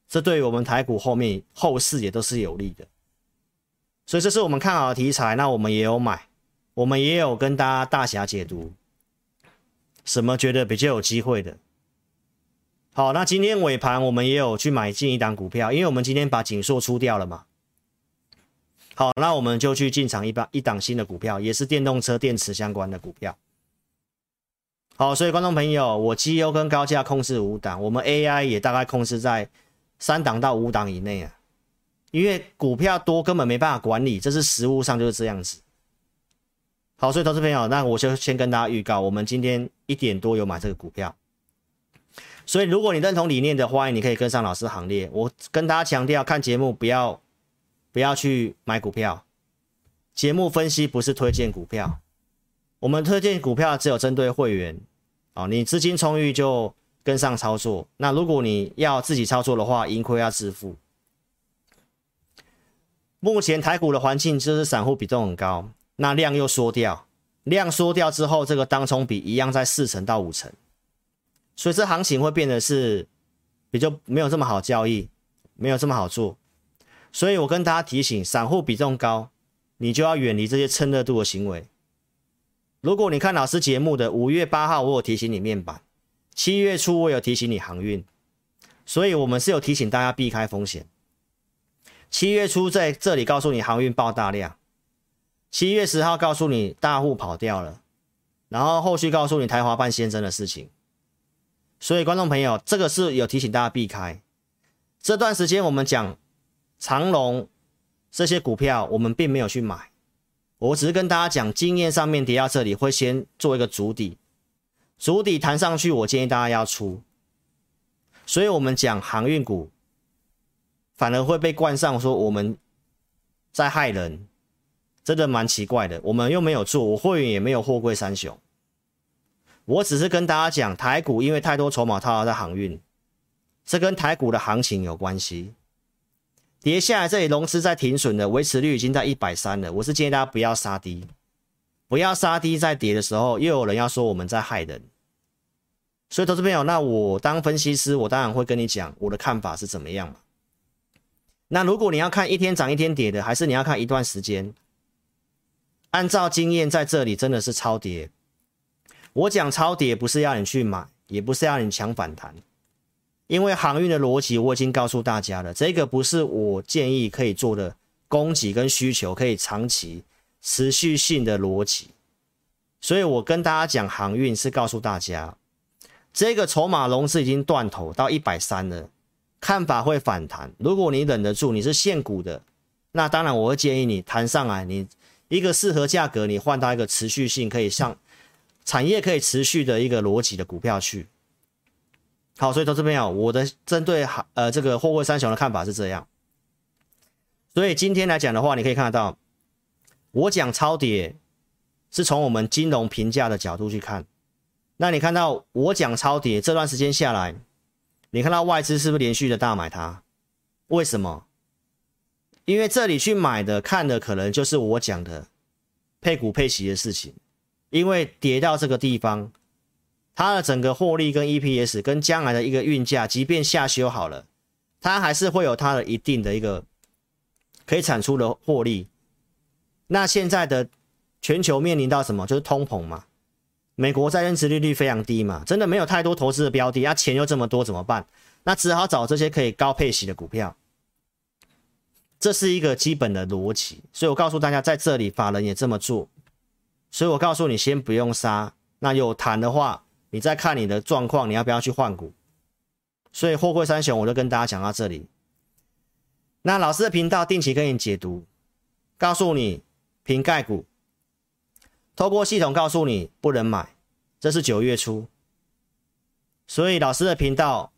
这对于我们台股后面后市也都是有利的，所以这是我们看好的题材。那我们也有买，我们也有跟大家大侠解读，什么觉得比较有机会的。好，那今天尾盘我们也有去买进一档股票，因为我们今天把景硕出掉了嘛。好，那我们就去进场一档一档新的股票，也是电动车电池相关的股票。好，所以观众朋友，我绩优跟高价控制五档，我们 AI 也大概控制在。三档到五档以内啊，因为股票多根本没办法管理，这是实务上就是这样子。好，所以投资朋友，那我就先跟大家预告，我们今天一点多有买这个股票。所以如果你认同理念的话，你可以跟上老师行列。我跟大家强调，看节目不要不要去买股票，节目分析不是推荐股票，我们推荐股票只有针对会员。哦，你资金充裕就。跟上操作，那如果你要自己操作的话，盈亏要自负。目前台股的环境就是散户比重很高，那量又缩掉，量缩掉之后，这个当冲比一样在四成到五成，所以这行情会变得是比较没有这么好交易，没有这么好做。所以我跟大家提醒，散户比重高，你就要远离这些蹭热度的行为。如果你看老师节目的五月八号，我有提醒你面板。七月初我有提醒你航运，所以我们是有提醒大家避开风险。七月初在这里告诉你航运爆大量，七月十号告诉你大户跑掉了，然后后续告诉你台华办先生的事情。所以观众朋友，这个是有提醒大家避开。这段时间我们讲长荣这些股票，我们并没有去买，我只是跟大家讲经验上面跌到这里会先做一个筑底。筑底弹上去，我建议大家要出。所以，我们讲航运股，反而会被冠上说我们在害人，真的蛮奇怪的。我们又没有做，我会员也没有货柜三雄。我只是跟大家讲，台股因为太多筹码套在航运，这跟台股的行情有关系。跌下来这里融资在停损的维持率已经在一百三了，我是建议大家不要杀低，不要杀低在跌的时候，又有人要说我们在害人。所以，投资朋友，那我当分析师，我当然会跟你讲我的看法是怎么样嘛。那如果你要看一天涨一天跌的，还是你要看一段时间？按照经验，在这里真的是超跌。我讲超跌不是要你去买，也不是要你抢反弹，因为航运的逻辑我已经告诉大家了，这个不是我建议可以做的供给跟需求可以长期持续性的逻辑。所以我跟大家讲航运是告诉大家。这个筹码融资已经断头到一百三了，看法会反弹。如果你忍得住，你是现股的，那当然我会建议你弹上来，你一个适合价格，你换到一个持续性可以上产业可以持续的一个逻辑的股票去。好，所以投资朋友，我的针对呃这个货柜三雄的看法是这样。所以今天来讲的话，你可以看得到，我讲超跌是从我们金融评价的角度去看。那你看到我讲超跌这段时间下来，你看到外资是不是连续的大买它？为什么？因为这里去买的看的可能就是我讲的配股配息的事情。因为跌到这个地方，它的整个获利跟 EPS 跟将来的一个运价，即便下修好了，它还是会有它的一定的一个可以产出的获利。那现在的全球面临到什么？就是通膨嘛。美国债券殖利率非常低嘛，真的没有太多投资的标的，啊钱又这么多怎么办？那只好找这些可以高配息的股票，这是一个基本的逻辑。所以我告诉大家，在这里法人也这么做，所以我告诉你，先不用杀。那有谈的话，你再看你的状况，你要不要去换股？所以货柜三雄我就跟大家讲到这里。那老师的频道定期跟你解读，告诉你瓶盖股。透过系统告诉你不能买，这是九月初，所以老师的频道，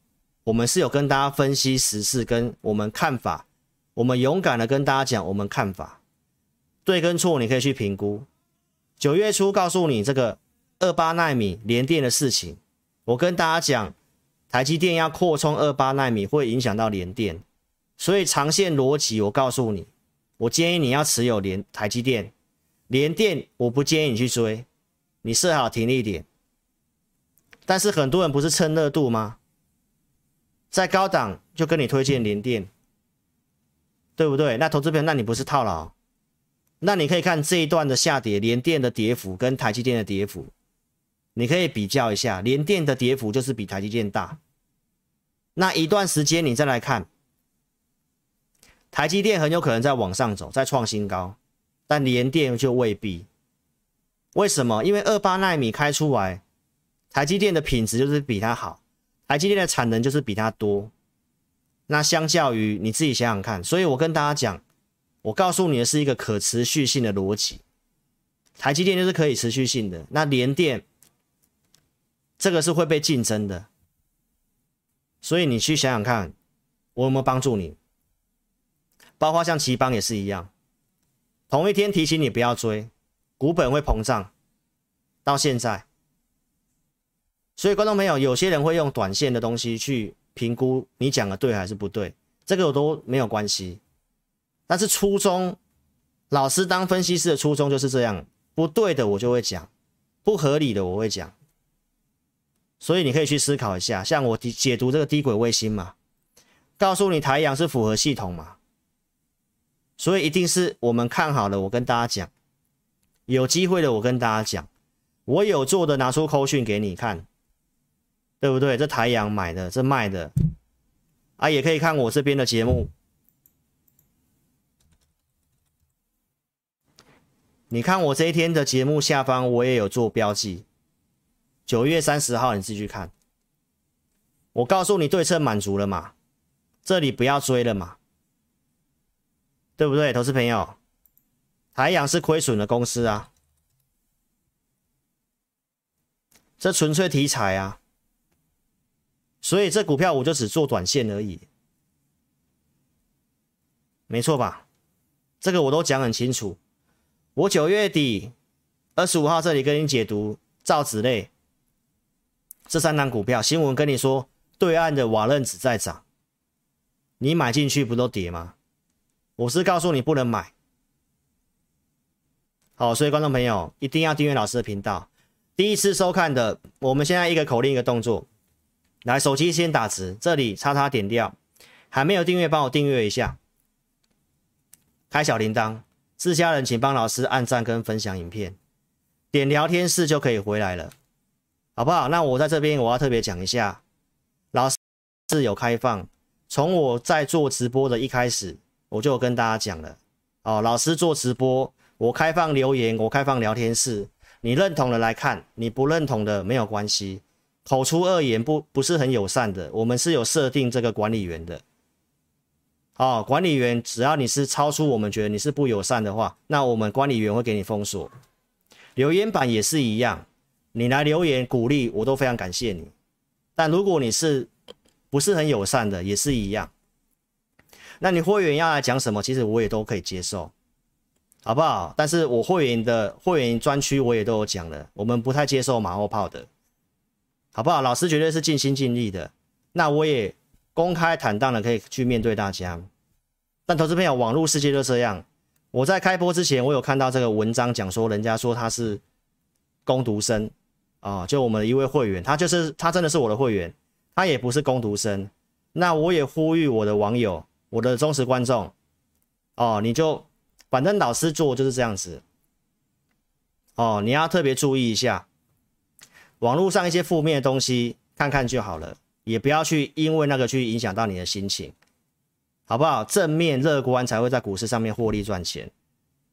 我们是有跟大家分析时事跟我们看法，我们勇敢的跟大家讲我们看法，对跟错你可以去评估。九月初告诉你这个二八纳米联电的事情，我跟大家讲，台积电要扩充二八纳米会影响到联电，所以长线逻辑我告诉你，我建议你要持有联台积电。联电，我不建议你去追，你设好停利点。但是很多人不是蹭热度吗？在高档就跟你推荐联电，对不对？那投资朋友，那你不是套牢？那你可以看这一段的下跌，联电的跌幅跟台积电的跌幅，你可以比较一下，联电的跌幅就是比台积电大。那一段时间你再来看，台积电很有可能在往上走，再创新高。但联电就未必，为什么？因为二八纳米开出来，台积电的品质就是比它好，台积电的产能就是比它多。那相较于你自己想想看，所以我跟大家讲，我告诉你的是一个可持续性的逻辑，台积电就是可以持续性的。那联电这个是会被竞争的，所以你去想想看，我有没有帮助你？包括像奇邦也是一样。同一天提醒你不要追，股本会膨胀。到现在，所以观众朋友，有些人会用短线的东西去评估你讲的对还是不对，这个我都没有关系。但是初衷，老师当分析师的初衷就是这样，不对的我就会讲，不合理的我会讲。所以你可以去思考一下，像我解读这个低轨卫星嘛，告诉你台阳是符合系统嘛。所以一定是我们看好了，我跟大家讲，有机会的我跟大家讲，我有做的拿出扣讯给你看，对不对？这台阳买的，这卖的，啊，也可以看我这边的节目。你看我这一天的节目下方，我也有做标记。九月三十号，你自己去看。我告诉你，对称满足了嘛？这里不要追了嘛？对不对，投资朋友？台阳是亏损的公司啊，这纯粹题材啊，所以这股票我就只做短线而已，没错吧？这个我都讲很清楚。我九月底二十五号这里跟你解读造纸类这三档股票，新闻跟你说，对岸的瓦楞纸在涨，你买进去不都跌吗？我是告诉你不能买。好，所以观众朋友一定要订阅老师的频道。第一次收看的，我们现在一个口令一个动作，来手机先打直，这里叉叉点掉，还没有订阅帮我订阅一下，开小铃铛，自家人请帮老师按赞跟分享影片，点聊天室就可以回来了，好不好？那我在这边我要特别讲一下，老师是有开放。从我在做直播的一开始，我就跟大家讲了。哦，老师做直播，我开放留言，我开放聊天室，你认同的来看，你不认同的没有关系，口出恶言不不是很友善的，我们是有设定这个管理员的，哦，管理员只要你是超出我们觉得你是不友善的话，那我们管理员会给你封锁，留言板也是一样，你来留言鼓励我都非常感谢你，但如果你是不是很友善的，也是一样。那你会员要来讲什么，其实我也都可以接受，好不好？但是我会员的会员专区我也都有讲了，我们不太接受马后炮的，好不好？老师绝对是尽心尽力的。那我也公开坦荡的可以去面对大家。但投资朋友，网络世界就这样。我在开播之前，我有看到这个文章讲说，人家说他是工读生啊，就我们一位会员，他就是他真的是我的会员。他也不是工读生，那我也呼吁我的网友、我的忠实观众，哦，你就反正老师做就是这样子，哦，你要特别注意一下，网络上一些负面的东西看看就好了，也不要去因为那个去影响到你的心情，好不好？正面乐观才会在股市上面获利赚钱。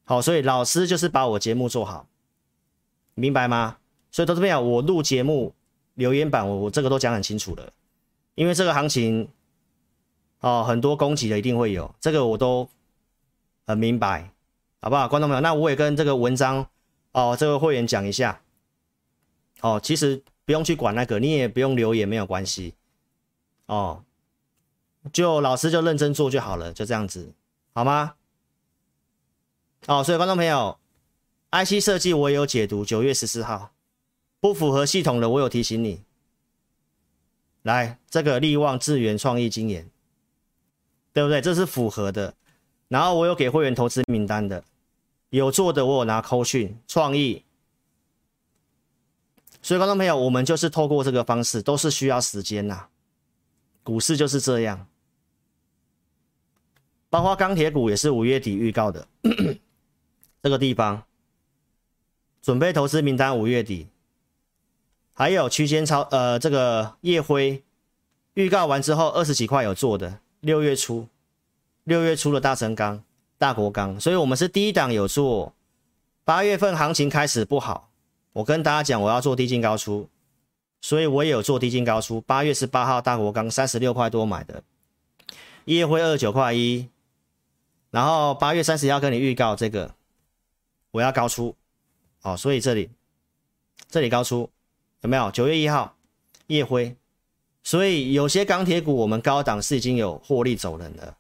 好，所以老师就是把我节目做好，明白吗？所以投资朋友，我录节目。留言板我我这个都讲很清楚了，因为这个行情哦，很多攻击的一定会有，这个我都很明白，好不好，观众朋友？那我也跟这个文章哦，这个会员讲一下哦，其实不用去管那个，你也不用留言，没有关系哦，就老师就认真做就好了，就这样子，好吗？哦，所以观众朋友，IC 设计我也有解读，九月十四号。不符合系统的，我有提醒你。来，这个力旺、智源、创意、晶研，对不对？这是符合的。然后我有给会员投资名单的，有做的我有拿扣讯、创意。所以，观众朋友，我们就是透过这个方式，都是需要时间呐。股市就是这样，包括钢铁股也是五月底预告的。这个地方准备投资名单，五月底。还有区间操，呃，这个烨辉预告完之后，二十几块有做的，六月初，六月初的大成钢、大国钢，所以我们是第一档有做。八月份行情开始不好，我跟大家讲，我要做低进高出，所以我也有做低进高出。八月十八号大国钢三十六块多买的，夜辉二十九块一，然后八月三十要跟你预告这个，我要高出，哦，所以这里，这里高出。有没有九月一号夜辉？所以有些钢铁股我们高档是已经有获利走人了，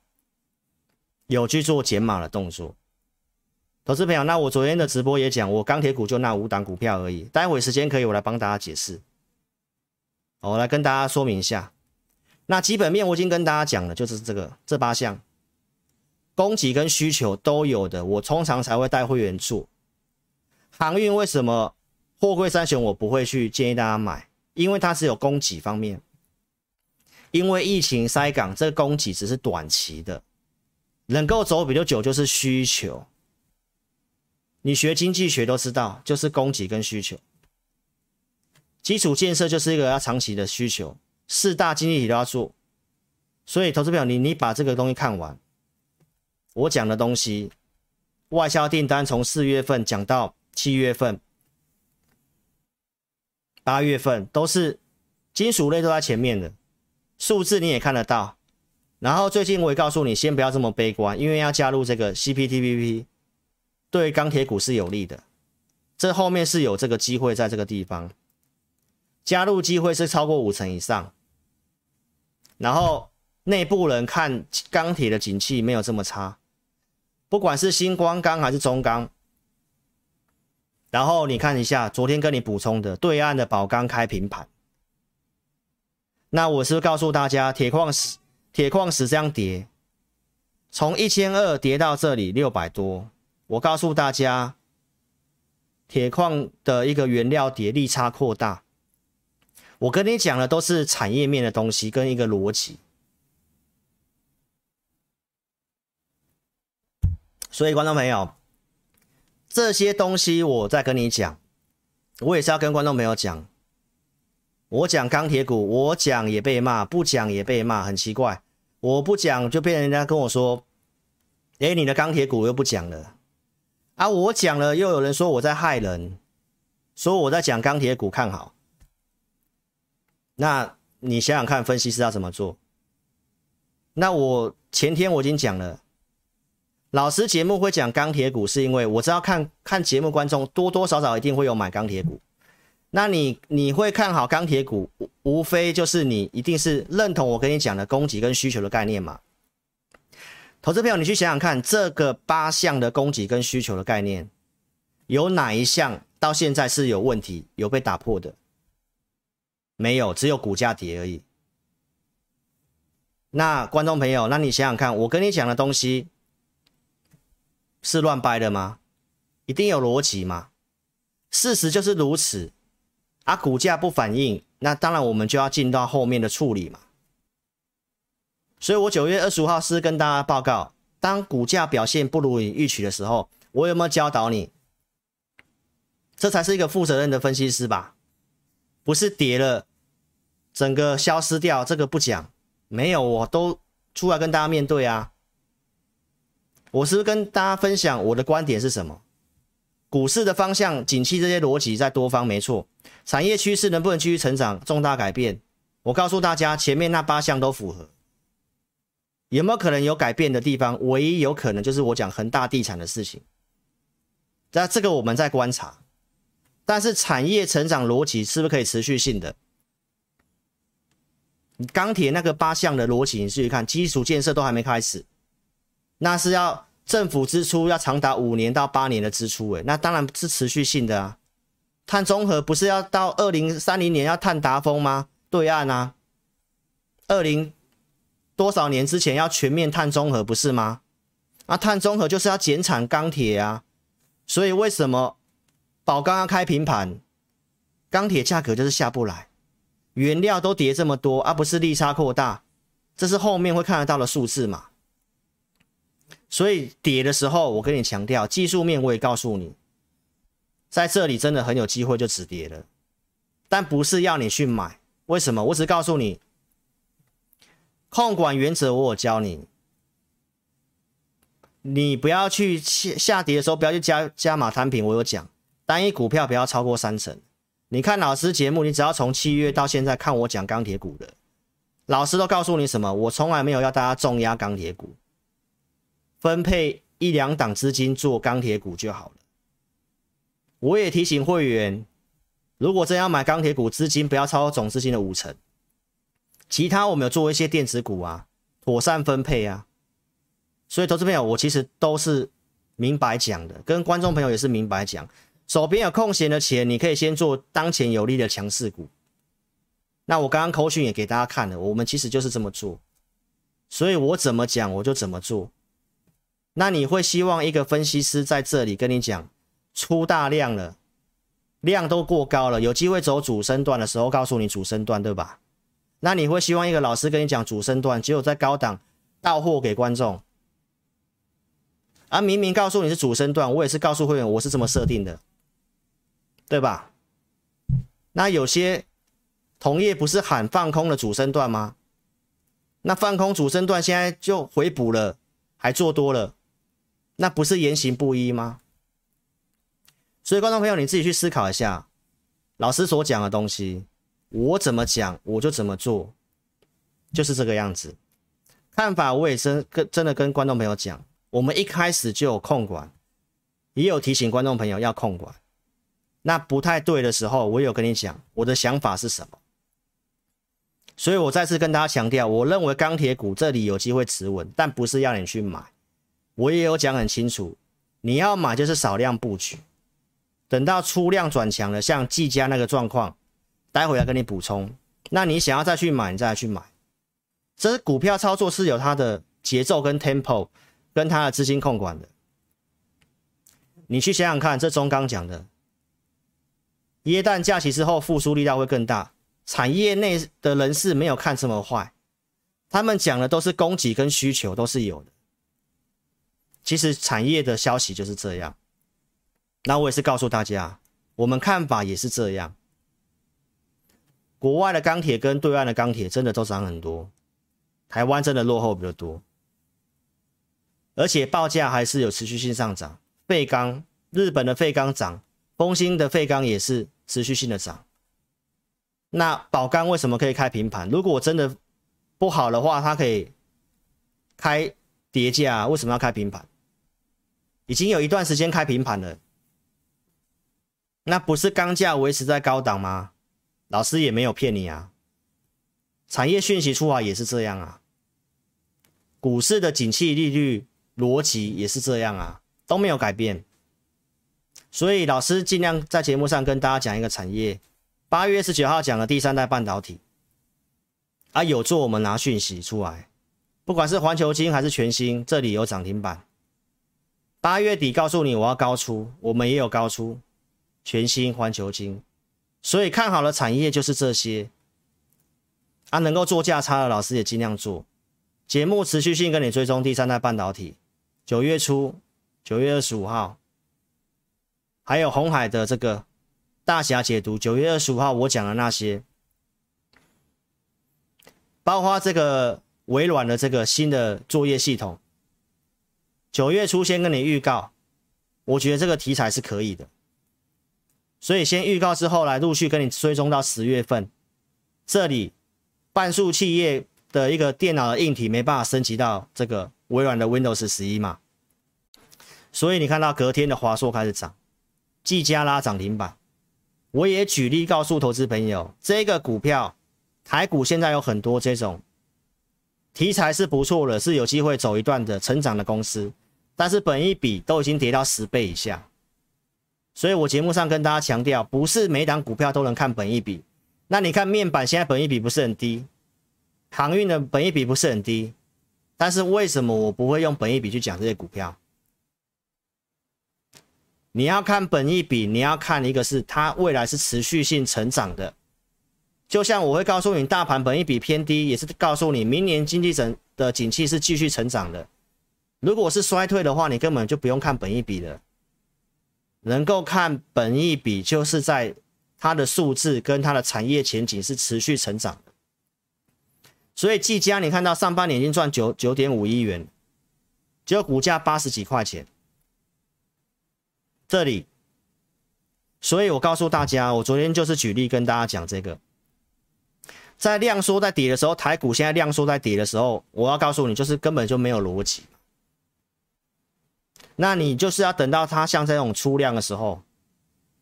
有去做减码的动作。投资朋友，那我昨天的直播也讲，我钢铁股就那五档股票而已。待会时间可以，我来帮大家解释。我来跟大家说明一下。那基本面我已经跟大家讲了，就是这个这八项，供给跟需求都有的，我通常才会带会员做。航运为什么？货柜三雄我不会去建议大家买，因为它只有供给方面，因为疫情塞港，这个供给只是短期的，能够走比较久就是需求。你学经济学都知道，就是供给跟需求。基础建设就是一个要长期的需求，四大经济体都要做。所以投资表，你你把这个东西看完，我讲的东西，外销订单从四月份讲到七月份。八月份都是金属类都在前面的数字，你也看得到。然后最近我也告诉你，先不要这么悲观，因为要加入这个 CPTPP，对钢铁股是有利的。这后面是有这个机会，在这个地方加入机会是超过五成以上。然后内部人看钢铁的景气没有这么差，不管是新光钢还是中钢。然后你看一下，昨天跟你补充的对岸的宝钢开平盘，那我是是告诉大家，铁矿石铁矿石这样跌，从一千二跌到这里六百多，我告诉大家，铁矿的一个原料跌利差扩大。我跟你讲的都是产业面的东西跟一个逻辑，所以观众朋友，这些东西我再跟你讲，我也是要跟观众朋友讲。我讲钢铁股，我讲也被骂，不讲也被骂，很奇怪。我不讲就被人家跟我说：“诶，你的钢铁股又不讲了。”啊，我讲了又有人说我在害人，说我在讲钢铁股看好。那你想想看，分析师要怎么做？那我前天我已经讲了，老师节目会讲钢铁股，是因为我知道看看节目观众多多少少一定会有买钢铁股。那你你会看好钢铁股，无非就是你一定是认同我跟你讲的供给跟需求的概念嘛。投资朋友，你去想想看，这个八项的供给跟需求的概念，有哪一项到现在是有问题、有被打破的？没有，只有股价跌而已。那观众朋友，那你想想看，我跟你讲的东西是乱掰的吗？一定有逻辑吗？事实就是如此。啊，股价不反应，那当然我们就要进到后面的处理嘛。所以我九月二十五号是跟大家报告，当股价表现不如你预期的时候，我有没有教导你？这才是一个负责任的分析师吧。不是跌了，整个消失掉，这个不讲，没有，我都出来跟大家面对啊。我是跟大家分享我的观点是什么？股市的方向、景气这些逻辑在多方没错，产业趋势能不能继续成长、重大改变？我告诉大家，前面那八项都符合，有没有可能有改变的地方？唯一有可能就是我讲恒大地产的事情，那这个我们在观察。但是产业成长逻辑是不是可以持续性的？钢铁那个八项的逻辑，你去看基础建设都还没开始，那是要政府支出要长达五年到八年的支出，诶，那当然是持续性的啊。碳中和不是要到二零三零年要碳达峰吗？对岸啊，二零多少年之前要全面碳中和不是吗？啊，碳中和就是要减产钢铁啊，所以为什么？宝钢要开平盘，钢铁价格就是下不来，原料都跌这么多，而、不是利差扩大，这是后面会看得到的数字嘛。所以跌的时候，我跟你强调，技术面我也告诉你，在这里真的很有机会就止跌了，但不是要你去买，为什么？我只告诉你，控管原则我有教你，你不要去下下跌的时候不要去加加码摊平，我有讲。单一股票不要超过三成。你看老师节目，你只要从七月到现在看我讲钢铁股的，老师都告诉你什么？我从来没有要大家重压钢铁股，分配一两档资金做钢铁股就好了。我也提醒会员，如果真要买钢铁股，资金不要超过总资金的五成。其他我们有做一些电子股啊，妥善分配啊。所以投资朋友，我其实都是明白讲的，跟观众朋友也是明白讲。手边有空闲的钱，你可以先做当前有利的强势股。那我刚刚口讯也给大家看了，我们其实就是这么做，所以我怎么讲我就怎么做。那你会希望一个分析师在这里跟你讲，出大量了，量都过高了，有机会走主升段的时候，告诉你主升段，对吧？那你会希望一个老师跟你讲主升段，只有在高档到货给观众，而明明告诉你是主升段，我也是告诉会员，我是这么设定的。对吧？那有些同业不是喊放空的主升段吗？那放空主升段现在就回补了，还做多了，那不是言行不一吗？所以观众朋友，你自己去思考一下，老师所讲的东西，我怎么讲我就怎么做，就是这个样子。看法我也真跟真的跟观众朋友讲，我们一开始就有控管，也有提醒观众朋友要控管。那不太对的时候，我有跟你讲我的想法是什么，所以我再次跟大家强调，我认为钢铁股这里有机会持稳，但不是要你去买。我也有讲很清楚，你要买就是少量布局，等到出量转强了，像技嘉那个状况，待会要跟你补充。那你想要再去买，你再去买。这股票操作是有它的节奏跟 tempo，跟它的资金控管的。你去想想看，这中钢讲的，耶诞假期之后复苏力道会更大，产业内的人士没有看这么坏，他们讲的都是供给跟需求都是有的。其实产业的消息就是这样，那我也是告诉大家，我们看法也是这样。国外的钢铁跟对岸的钢铁真的都涨很多，台湾真的落后比较多，而且报价还是有持续性上涨。废钢，日本的废钢涨，丰兴的废钢也是持续性的涨。那宝钢为什么可以开平盘？如果我真的不好的话，它可以开跌价，为什么要开平盘？已经有一段时间开平盘了，那不是钢价维持在高档吗？老师也没有骗你啊，产业讯息出来也是这样啊，股市的景气利率逻辑也是这样啊。都没有改变，所以老师尽量在节目上跟大家讲一个产业。八月十九号讲的第三代半导体，啊有做我们拿讯息出来，不管是环球晶还是全新，这里有涨停板。八月底告诉你我要高出，我们也有高出，全新环球晶，所以看好的产业就是这些。啊，能够做价差的老师也尽量做，节目持续性跟你追踪第三代半导体，九月初。九月二十五号，还有红海的这个大侠解读。九月二十五号我讲的那些，包括这个微软的这个新的作业系统，九月初先跟你预告，我觉得这个题材是可以的，所以先预告之后来陆续跟你追踪到十月份，这里半数企业的一个电脑的硬体没办法升级到这个微软的 Windows 十一嘛。所以你看到隔天的华硕开始涨，技嘉拉涨停板。我也举例告诉投资朋友，这个股票台股现在有很多这种题材是不错的，是有机会走一段的成长的公司，但是本一比都已经跌到十倍以下。所以我节目上跟大家强调，不是每档股票都能看本一比。那你看面板现在本一比不是很低，航运的本一比不是很低，但是为什么我不会用本一比去讲这些股票？你要看本益比，你要看一个是它未来是持续性成长的，就像我会告诉你大盘本益比偏低，也是告诉你明年经济整的景气是继续成长的。如果是衰退的话，你根本就不用看本益比了。能够看本益比，就是在它的数字跟它的产业前景是持续成长的。所以技嘉你看到上半年已经赚九九点五亿元，只有股价八十几块钱。这里，所以我告诉大家，我昨天就是举例跟大家讲这个，在量缩在跌的时候，台股现在量缩在跌的时候，我要告诉你，就是根本就没有逻辑。那你就是要等到它像这种出量的时候，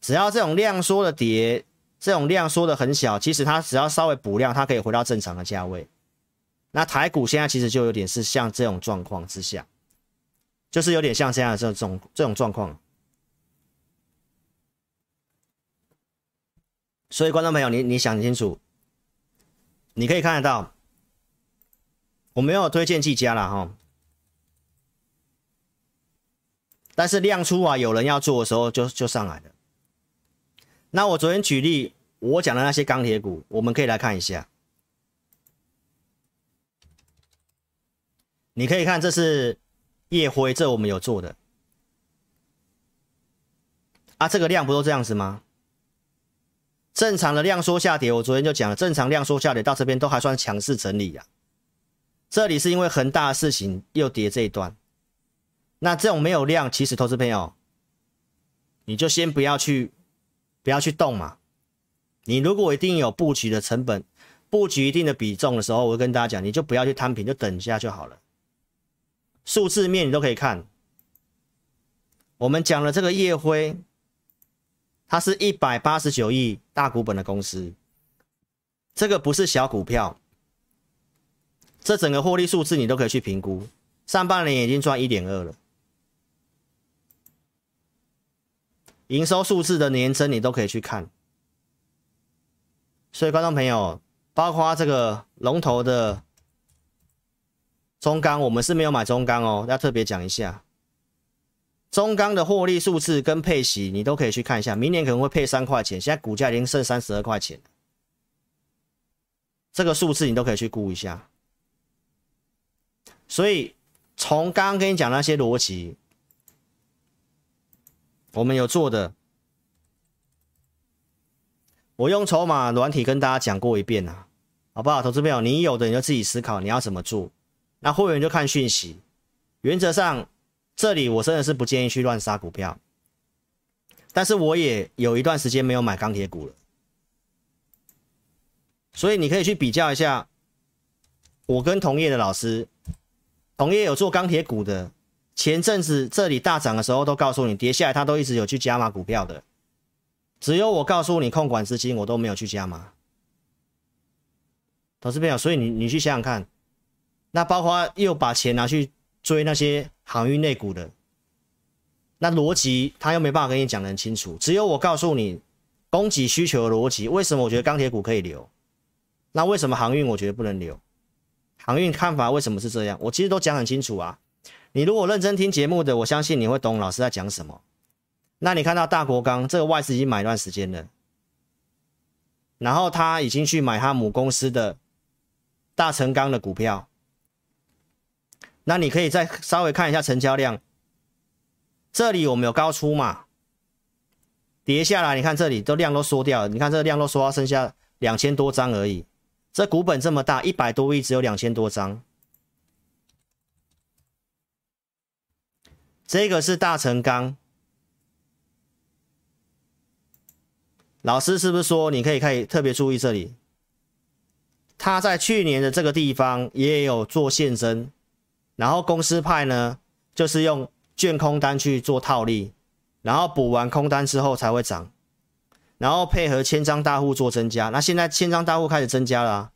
只要这种量缩的跌，这种量缩的很小，其实它只要稍微补量，它可以回到正常的价位。那台股现在其实就有点是像这种状况之下，就是有点像这样这种这种状况。所以，观众朋友，你你想清楚，你可以看得到，我没有推荐技嘉了哈。但是量出啊，有人要做的时候就就上来了。那我昨天举例，我讲的那些钢铁股，我们可以来看一下。你可以看，这是夜辉，这我们有做的。啊，这个量不都这样子吗？正常的量缩下跌，我昨天就讲了，正常量缩下跌到这边都还算强势整理呀、啊。这里是因为恒大的事情又跌这一段，那这种没有量，其实投资朋友，你就先不要去，不要去动嘛。你如果一定有布局的成本，布局一定的比重的时候，我会跟大家讲，你就不要去摊平，就等一下就好了。数字面你都可以看，我们讲了这个夜辉。它是一百八十九亿大股本的公司，这个不是小股票，这整个获利数字你都可以去评估。上半年已经赚一点二了，营收数字的年增你都可以去看。所以观众朋友，包括这个龙头的中钢我们是没有买中钢哦，要特别讲一下。中钢的获利数字跟配息，你都可以去看一下。明年可能会配三块钱，现在股价已经剩三十二块钱，这个数字你都可以去估一下。所以从刚刚跟你讲那些逻辑，我们有做的，我用筹码软体跟大家讲过一遍啊，好不好？投资朋友，你有的你就自己思考你要怎么做，那会员就看讯息，原则上。这里我真的是不建议去乱杀股票，但是我也有一段时间没有买钢铁股了，所以你可以去比较一下，我跟同业的老师，同业有做钢铁股的，前阵子这里大涨的时候都告诉你，跌下来他都一直有去加码股票的，只有我告诉你控管资金，我都没有去加码，投资朋友，所以你你去想想看，那包括又把钱拿去追那些。航运类股的那逻辑，他又没办法跟你讲得很清楚。只有我告诉你，供给需求的逻辑。为什么我觉得钢铁股可以留？那为什么航运我觉得不能留？航运看法为什么是这样？我其实都讲很清楚啊。你如果认真听节目的，我相信你会懂老师在讲什么。那你看到大国钢这个外资已经买一段时间了，然后他已经去买他母公司的大成钢的股票。那你可以再稍微看一下成交量，这里我们有高出嘛？跌下来，你看这里都量都缩掉了，你看这个量都缩到剩下两千多张而已。这股本这么大，一百多亿只有两千多张。这个是大成钢，老师是不是说你可以可以特别注意这里？他在去年的这个地方也有做现增。然后公司派呢，就是用券空单去做套利，然后补完空单之后才会涨，然后配合千张大户做增加。那现在千张大户开始增加了啊，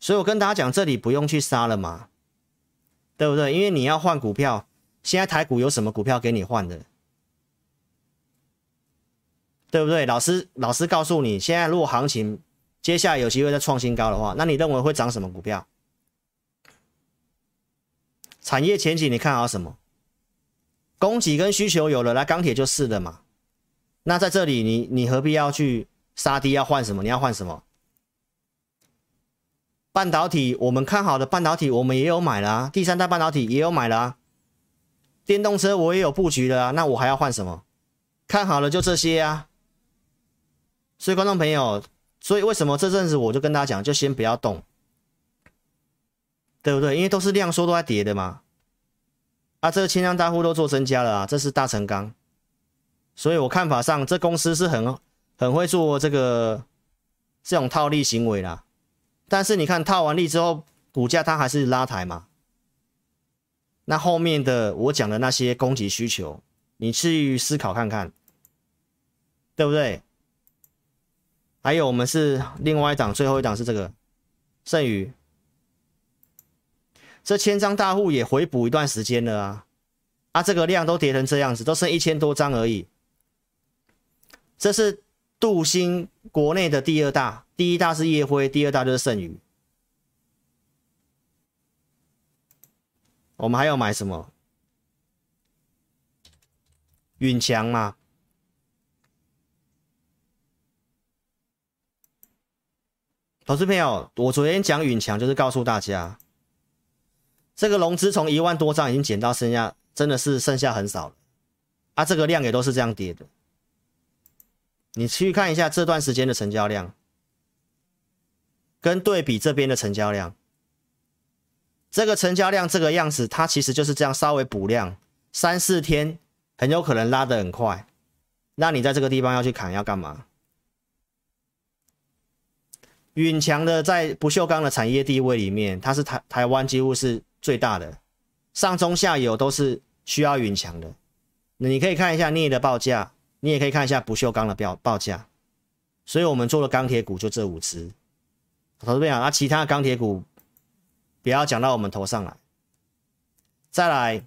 所以我跟大家讲，这里不用去杀了嘛，对不对？因为你要换股票，现在台股有什么股票给你换的？对不对？老师，老师告诉你，现在如果行情接下来有机会再创新高的话，那你认为会涨什么股票？产业前景你看好什么？供给跟需求有了，来钢铁就是的嘛。那在这里你你何必要去杀低？要换什么？你要换什么？半导体我们看好的半导体我们也有买了啊，第三代半导体也有买了啊。电动车我也有布局了啊，那我还要换什么？看好了就这些啊。所以观众朋友，所以为什么这阵子我就跟大家讲，就先不要动。对不对？因为都是量缩都在跌的嘛，啊，这个千张大户都做增加了啊，这是大成钢，所以我看法上，这公司是很很会做这个这种套利行为啦。但是你看套完利之后，股价它还是拉抬嘛。那后面的我讲的那些供给需求，你去思考看看，对不对？还有我们是另外一档，最后一档是这个剩余。这千张大户也回补一段时间了啊，啊，这个量都跌成这样子，都剩一千多张而已。这是镀锌国内的第二大，第一大是夜辉，第二大就是盛宇。我们还要买什么？允强嘛。投资朋友，我昨天讲允强就是告诉大家。这个融资从一万多张已经减到剩下，真的是剩下很少了，啊，这个量也都是这样跌的。你去看一下这段时间的成交量，跟对比这边的成交量，这个成交量这个样子，它其实就是这样稍微补量，三四天很有可能拉得很快。那你在这个地方要去砍要干嘛？允强的在不锈钢的产业地位里面，它是台台湾几乎是。最大的上中下游都是需要允强的，那你可以看一下镍的报价，你也可以看一下不锈钢的标报价，所以我们做的钢铁股就这五只。投资朋友，那其他钢铁股不要讲到我们头上来。再来，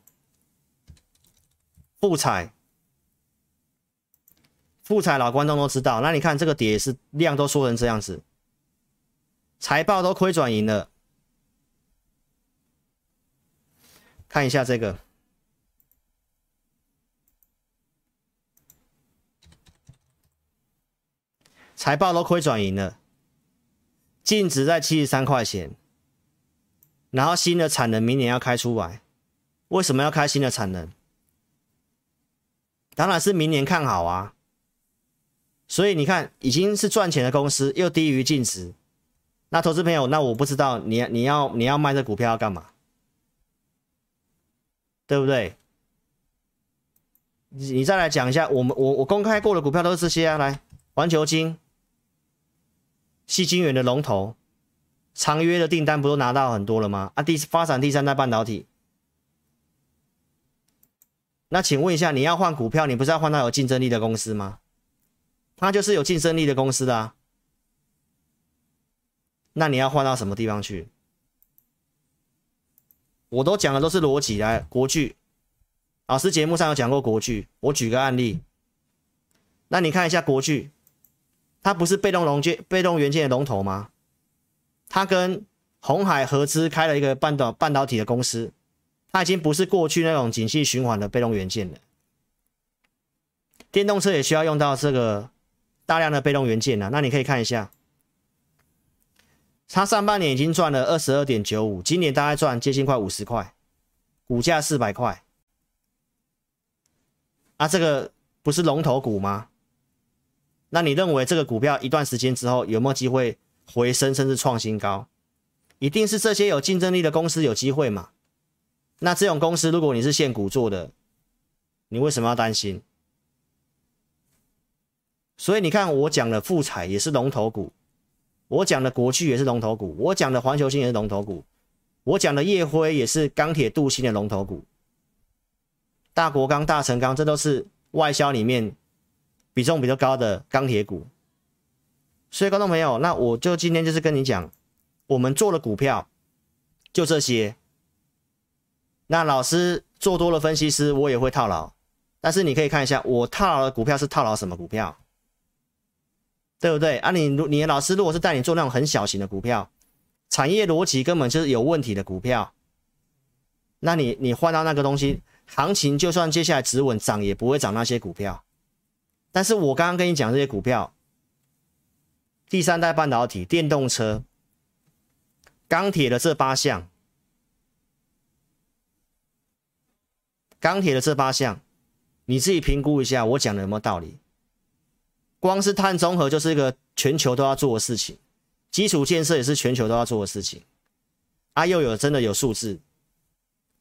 富采，富采老观众都知道，那你看这个跌是量都缩成这样子，财报都亏转盈了。看一下这个财报都亏转盈了，净值在七十三块钱，然后新的产能明年要开出来，为什么要开新的产能？当然是明年看好啊。所以你看，已经是赚钱的公司，又低于净值。那投资朋友，那我不知道你你要你要卖这股票要干嘛？对不对？你你再来讲一下，我们我我公开过的股票都是这些啊，来，环球晶、矽晶元的龙头，长约的订单不都拿到很多了吗？啊，第发展第三代半导体。那请问一下，你要换股票，你不是要换到有竞争力的公司吗？它就是有竞争力的公司的啊，那你要换到什么地方去？我都讲的都是逻辑来，国巨老师节目上有讲过国巨，我举个案例，那你看一下国巨，它不是被动元件、被动元件的龙头吗？它跟鸿海合资开了一个半导半导体的公司，它已经不是过去那种景气循环的被动元件了，电动车也需要用到这个。大量的被动元件呢、那你可以看一下，它上半年已经赚了二十二点九五，今年大概赚接近快五十块，股价四百块。啊，这个不是龙头股吗？那你认为这个股票一段时间之后有没有机会回升甚至创新高？一定是这些有竞争力的公司有机会嘛？那这种公司如果你是现股做的，你为什么要担心？所以你看，我讲的富采也是龙头股，我讲的国巨也是龙头股，我讲的环球星也是龙头股，我讲的烨辉也是钢铁镀锌的龙头股，大国钢、大成钢这都是外销里面比重比较高的钢铁股。所以，观众朋友，那我就今天就是跟你讲，我们做的股票就这些。那老师做多了分析师，我也会套牢，但是你可以看一下，我套牢的股票是套牢什么股票？对不对啊？你你的老师如果是带你做那种很小型的股票，产业逻辑根本就是有问题的股票，那你你换到那个东西，行情就算接下来止稳涨，也不会涨那些股票。但是我刚刚跟你讲这些股票，第三代半导体、电动车、钢铁的这八项，钢铁的这八项，你自己评估一下，我讲的有没有道理？光是碳中和就是一个全球都要做的事情，基础建设也是全球都要做的事情，啊，又有真的有数字，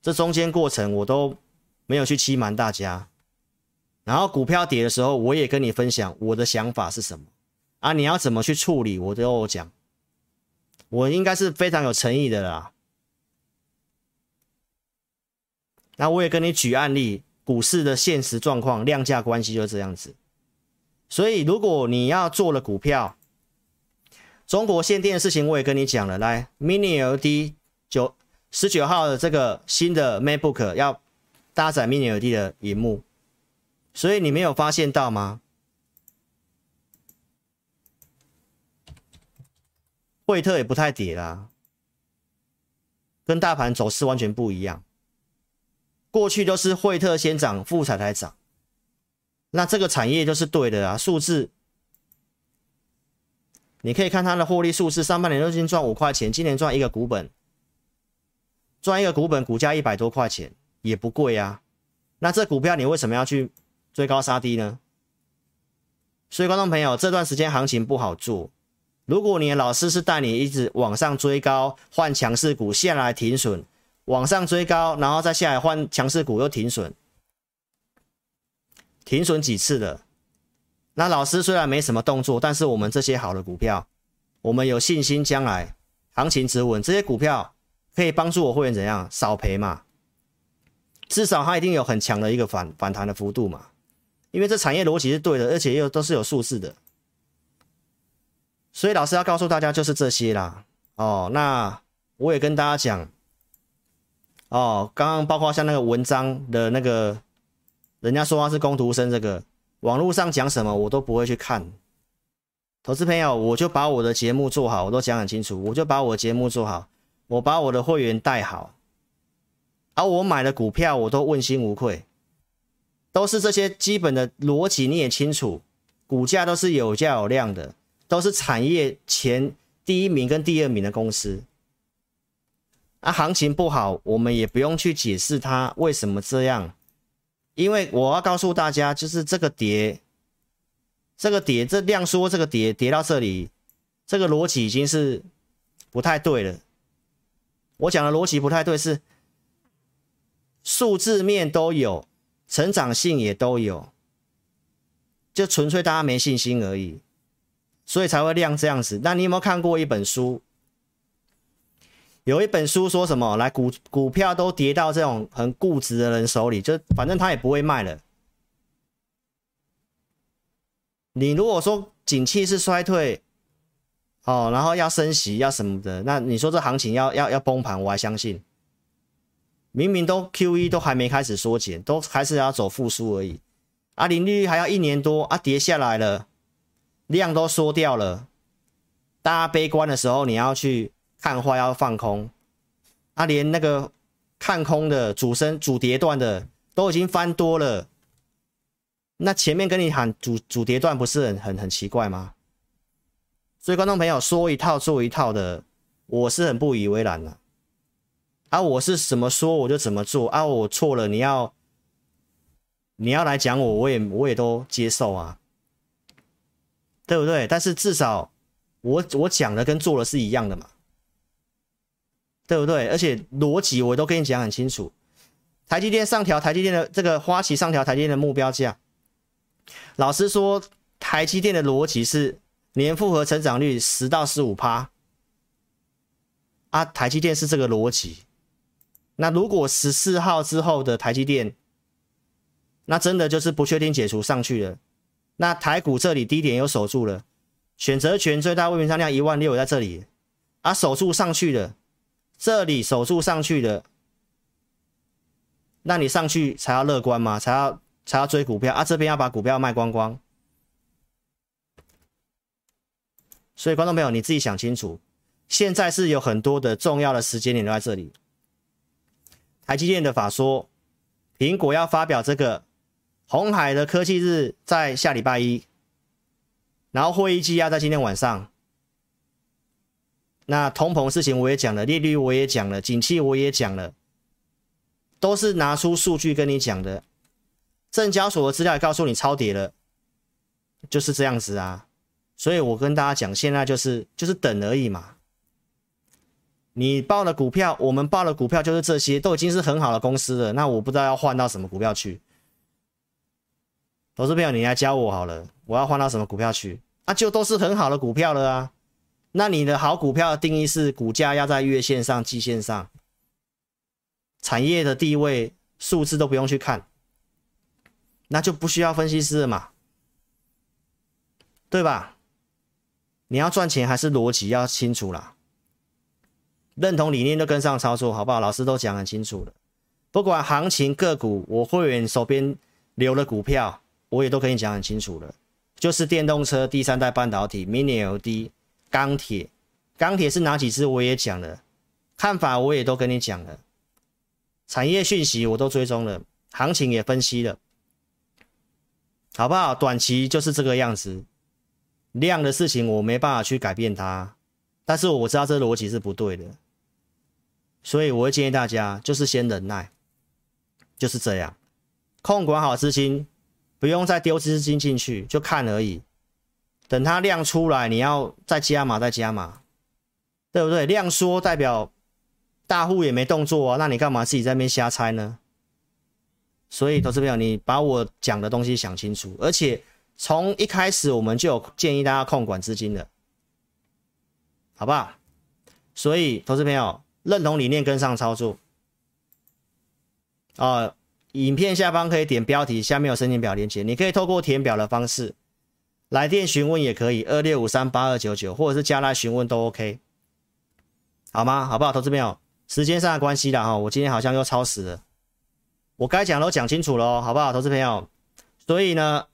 这中间过程我都没有去欺瞒大家，然后股票跌的时候，我也跟你分享我的想法是什么，啊，你要怎么去处理，我都有讲，我应该是非常有诚意的啦，那我也跟你举案例，股市的现实状况，量价关系就是这样子。所以，如果你要做了股票，中国限电的事情我也跟你讲了。来，Mini LED 九十九号的这个新的 MacBook 要搭载 Mini LED 的荧幕，所以你没有发现到吗？惠特也不太跌啦，跟大盘走势完全不一样。过去都是惠特先涨，富采才涨。那这个产业就是对的啊，数字，你可以看它的获利数字，上半年都已经赚五块钱，今年赚一个股本，赚一个股本，股价一百多块钱也不贵啊。那这股票你为什么要去追高杀低呢？所以观众朋友，这段时间行情不好做。如果你的老师是带你一直往上追高，换强势股下来停损，往上追高，然后再下来换强势股又停损。停损几次了？那老师虽然没什么动作，但是我们这些好的股票，我们有信心将来行情止稳，这些股票可以帮助我会员怎样少赔嘛？至少它一定有很强的一个反反弹的幅度嘛？因为这产业逻辑是对的，而且又都是有数字的，所以老师要告诉大家就是这些啦。哦，那我也跟大家讲，哦，刚刚包括像那个文章的那个。人家说话是工读生，这个网络上讲什么我都不会去看。投资朋友，我就把我的节目做好，我都讲很清楚，我就把我的节目做好，我把我的会员带好。而我买的股票我都问心无愧，都是这些基本的逻辑你也清楚，股价都是有价有量的，都是产业前第一名跟第二名的公司。啊，行情不好，我们也不用去解释它为什么这样，因为我要告诉大家，就是这个跌，这个跌，这量缩，这个跌跌到这里，这个逻辑已经是不太对了。我讲的逻辑不太对，是数字面都有，成长性也都有，就纯粹大家没信心而已，所以才会量这样子。那你有没有看过一本书？有一本书说什么？来股股票都跌到这种很固执的人手里，就反正他也不会卖了。你如果说景气是衰退，哦，然后要升息要什么的，那你说这行情要要要崩盘，我还相信。明明都 QE 都还没开始缩减，都还是要走复苏而已。啊，利率还要一年多啊，跌下来了，量都缩掉了，大家悲观的时候，你要去。看坏要放空，啊，连那个看空的主升主跌段的都已经翻多了，那前面跟你喊主主跌段不是很很很奇怪吗？所以观众朋友说一套做一套的，我是很不以为然的。啊，我是怎么说我就怎么做啊，我错了你要你要来讲我，我也我也都接受啊，对不对？但是至少我我讲的跟做的是一样的嘛。对不对？而且逻辑我都跟你讲很清楚。台积电上调，台积电的这个花旗上调台积电的目标价。老实说，台积电的逻辑是年复合成长率十到十五趴。啊，台积电是这个逻辑。那如果十四号之后的台积电，那真的就是不确定解除上去了。那台股这里低点又守住了，选择权最大未平仓量一万六在这里，啊，守住上去了。这里守住上去的，那你上去才要乐观吗？才要才要追股票啊？这边要把股票卖光光，所以观众朋友你自己想清楚，现在是有很多的重要的时间点都在这里。台积电的法说，苹果要发表这个，红海的科技日在下礼拜一，然后会议纪要在今天晚上。那通膨事情我也讲了，利率我也讲了，景气我也讲了，都是拿出数据跟你讲的。证交所的资料也告诉你超跌了，就是这样子啊。所以我跟大家讲，现在就是就是等而已嘛。你报的股票，我们报的股票就是这些，都已经是很好的公司了。那我不知道要换到什么股票去。投资朋友，你来教我好了，我要换到什么股票去？啊，就都是很好的股票了啊。那你的好股票的定义是股价要在月线上、季线上，产业的地位、数字都不用去看，那就不需要分析师了嘛，对吧？你要赚钱还是逻辑要清楚啦，认同理念就跟上操作，好不好？老师都讲很清楚了，不管行情个股，我会员手边留的股票，我也都跟你讲很清楚了，就是电动车、第三代半导体、Mini LED。钢铁，钢铁是哪几支？我也讲了，看法我也都跟你讲了，产业讯息我都追踪了，行情也分析了，好不好？短期就是这个样子，量的事情我没办法去改变它，但是我知道这逻辑是不对的，所以我会建议大家就是先忍耐，就是这样，控管好资金，不用再丢资金进去，就看而已。等它量出来，你要再加码，再加码，对不对？量缩代表大户也没动作啊，那你干嘛自己在那边瞎猜呢？所以，投资朋友，你把我讲的东西想清楚，而且从一开始我们就有建议大家控管资金的，好不好？所以，投资朋友认同理念，跟上操作。啊、影片下方可以点标题，下面有申请表连接，你可以透过填表的方式。来电询问也可以，二六五三八二九九，或者是加来询问都 OK，好吗？好不好？投资朋友，时间上的关系啦哈，我今天好像又超时了，我该讲都讲清楚了，好不好？投资朋友，所以呢，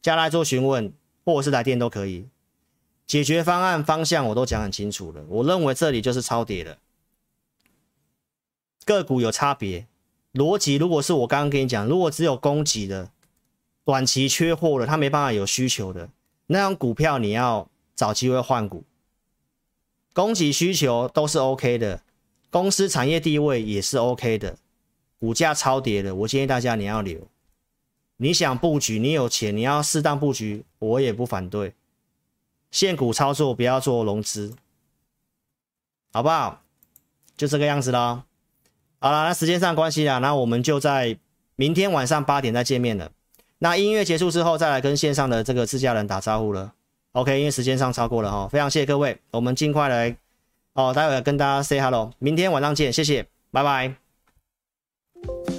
加来做询问，或者是来电都可以，解决方案方向我都讲很清楚了，我认为这里就是超跌了，个股有差别，逻辑如果是我刚刚跟你讲，如果只有供给的，短期缺货了，它没办法有需求的那种股票，你要找机会换股。供给需求都是 OK 的，公司产业地位也是 OK 的，股价超跌的，我建议大家你要留。你想布局，你有钱，你要适当布局，我也不反对。现股操作不要做融资，好不好？就这个样子啦。好了，那时间上关系啦，那我们就在明天晚上八点再见面了。那音乐结束之后再来跟线上的这个自家人打招呼了。Ok 因为时间上超过了哈非常谢谢各位我们尽快来哦待会跟大家 say hello 明天晚上见谢谢拜拜。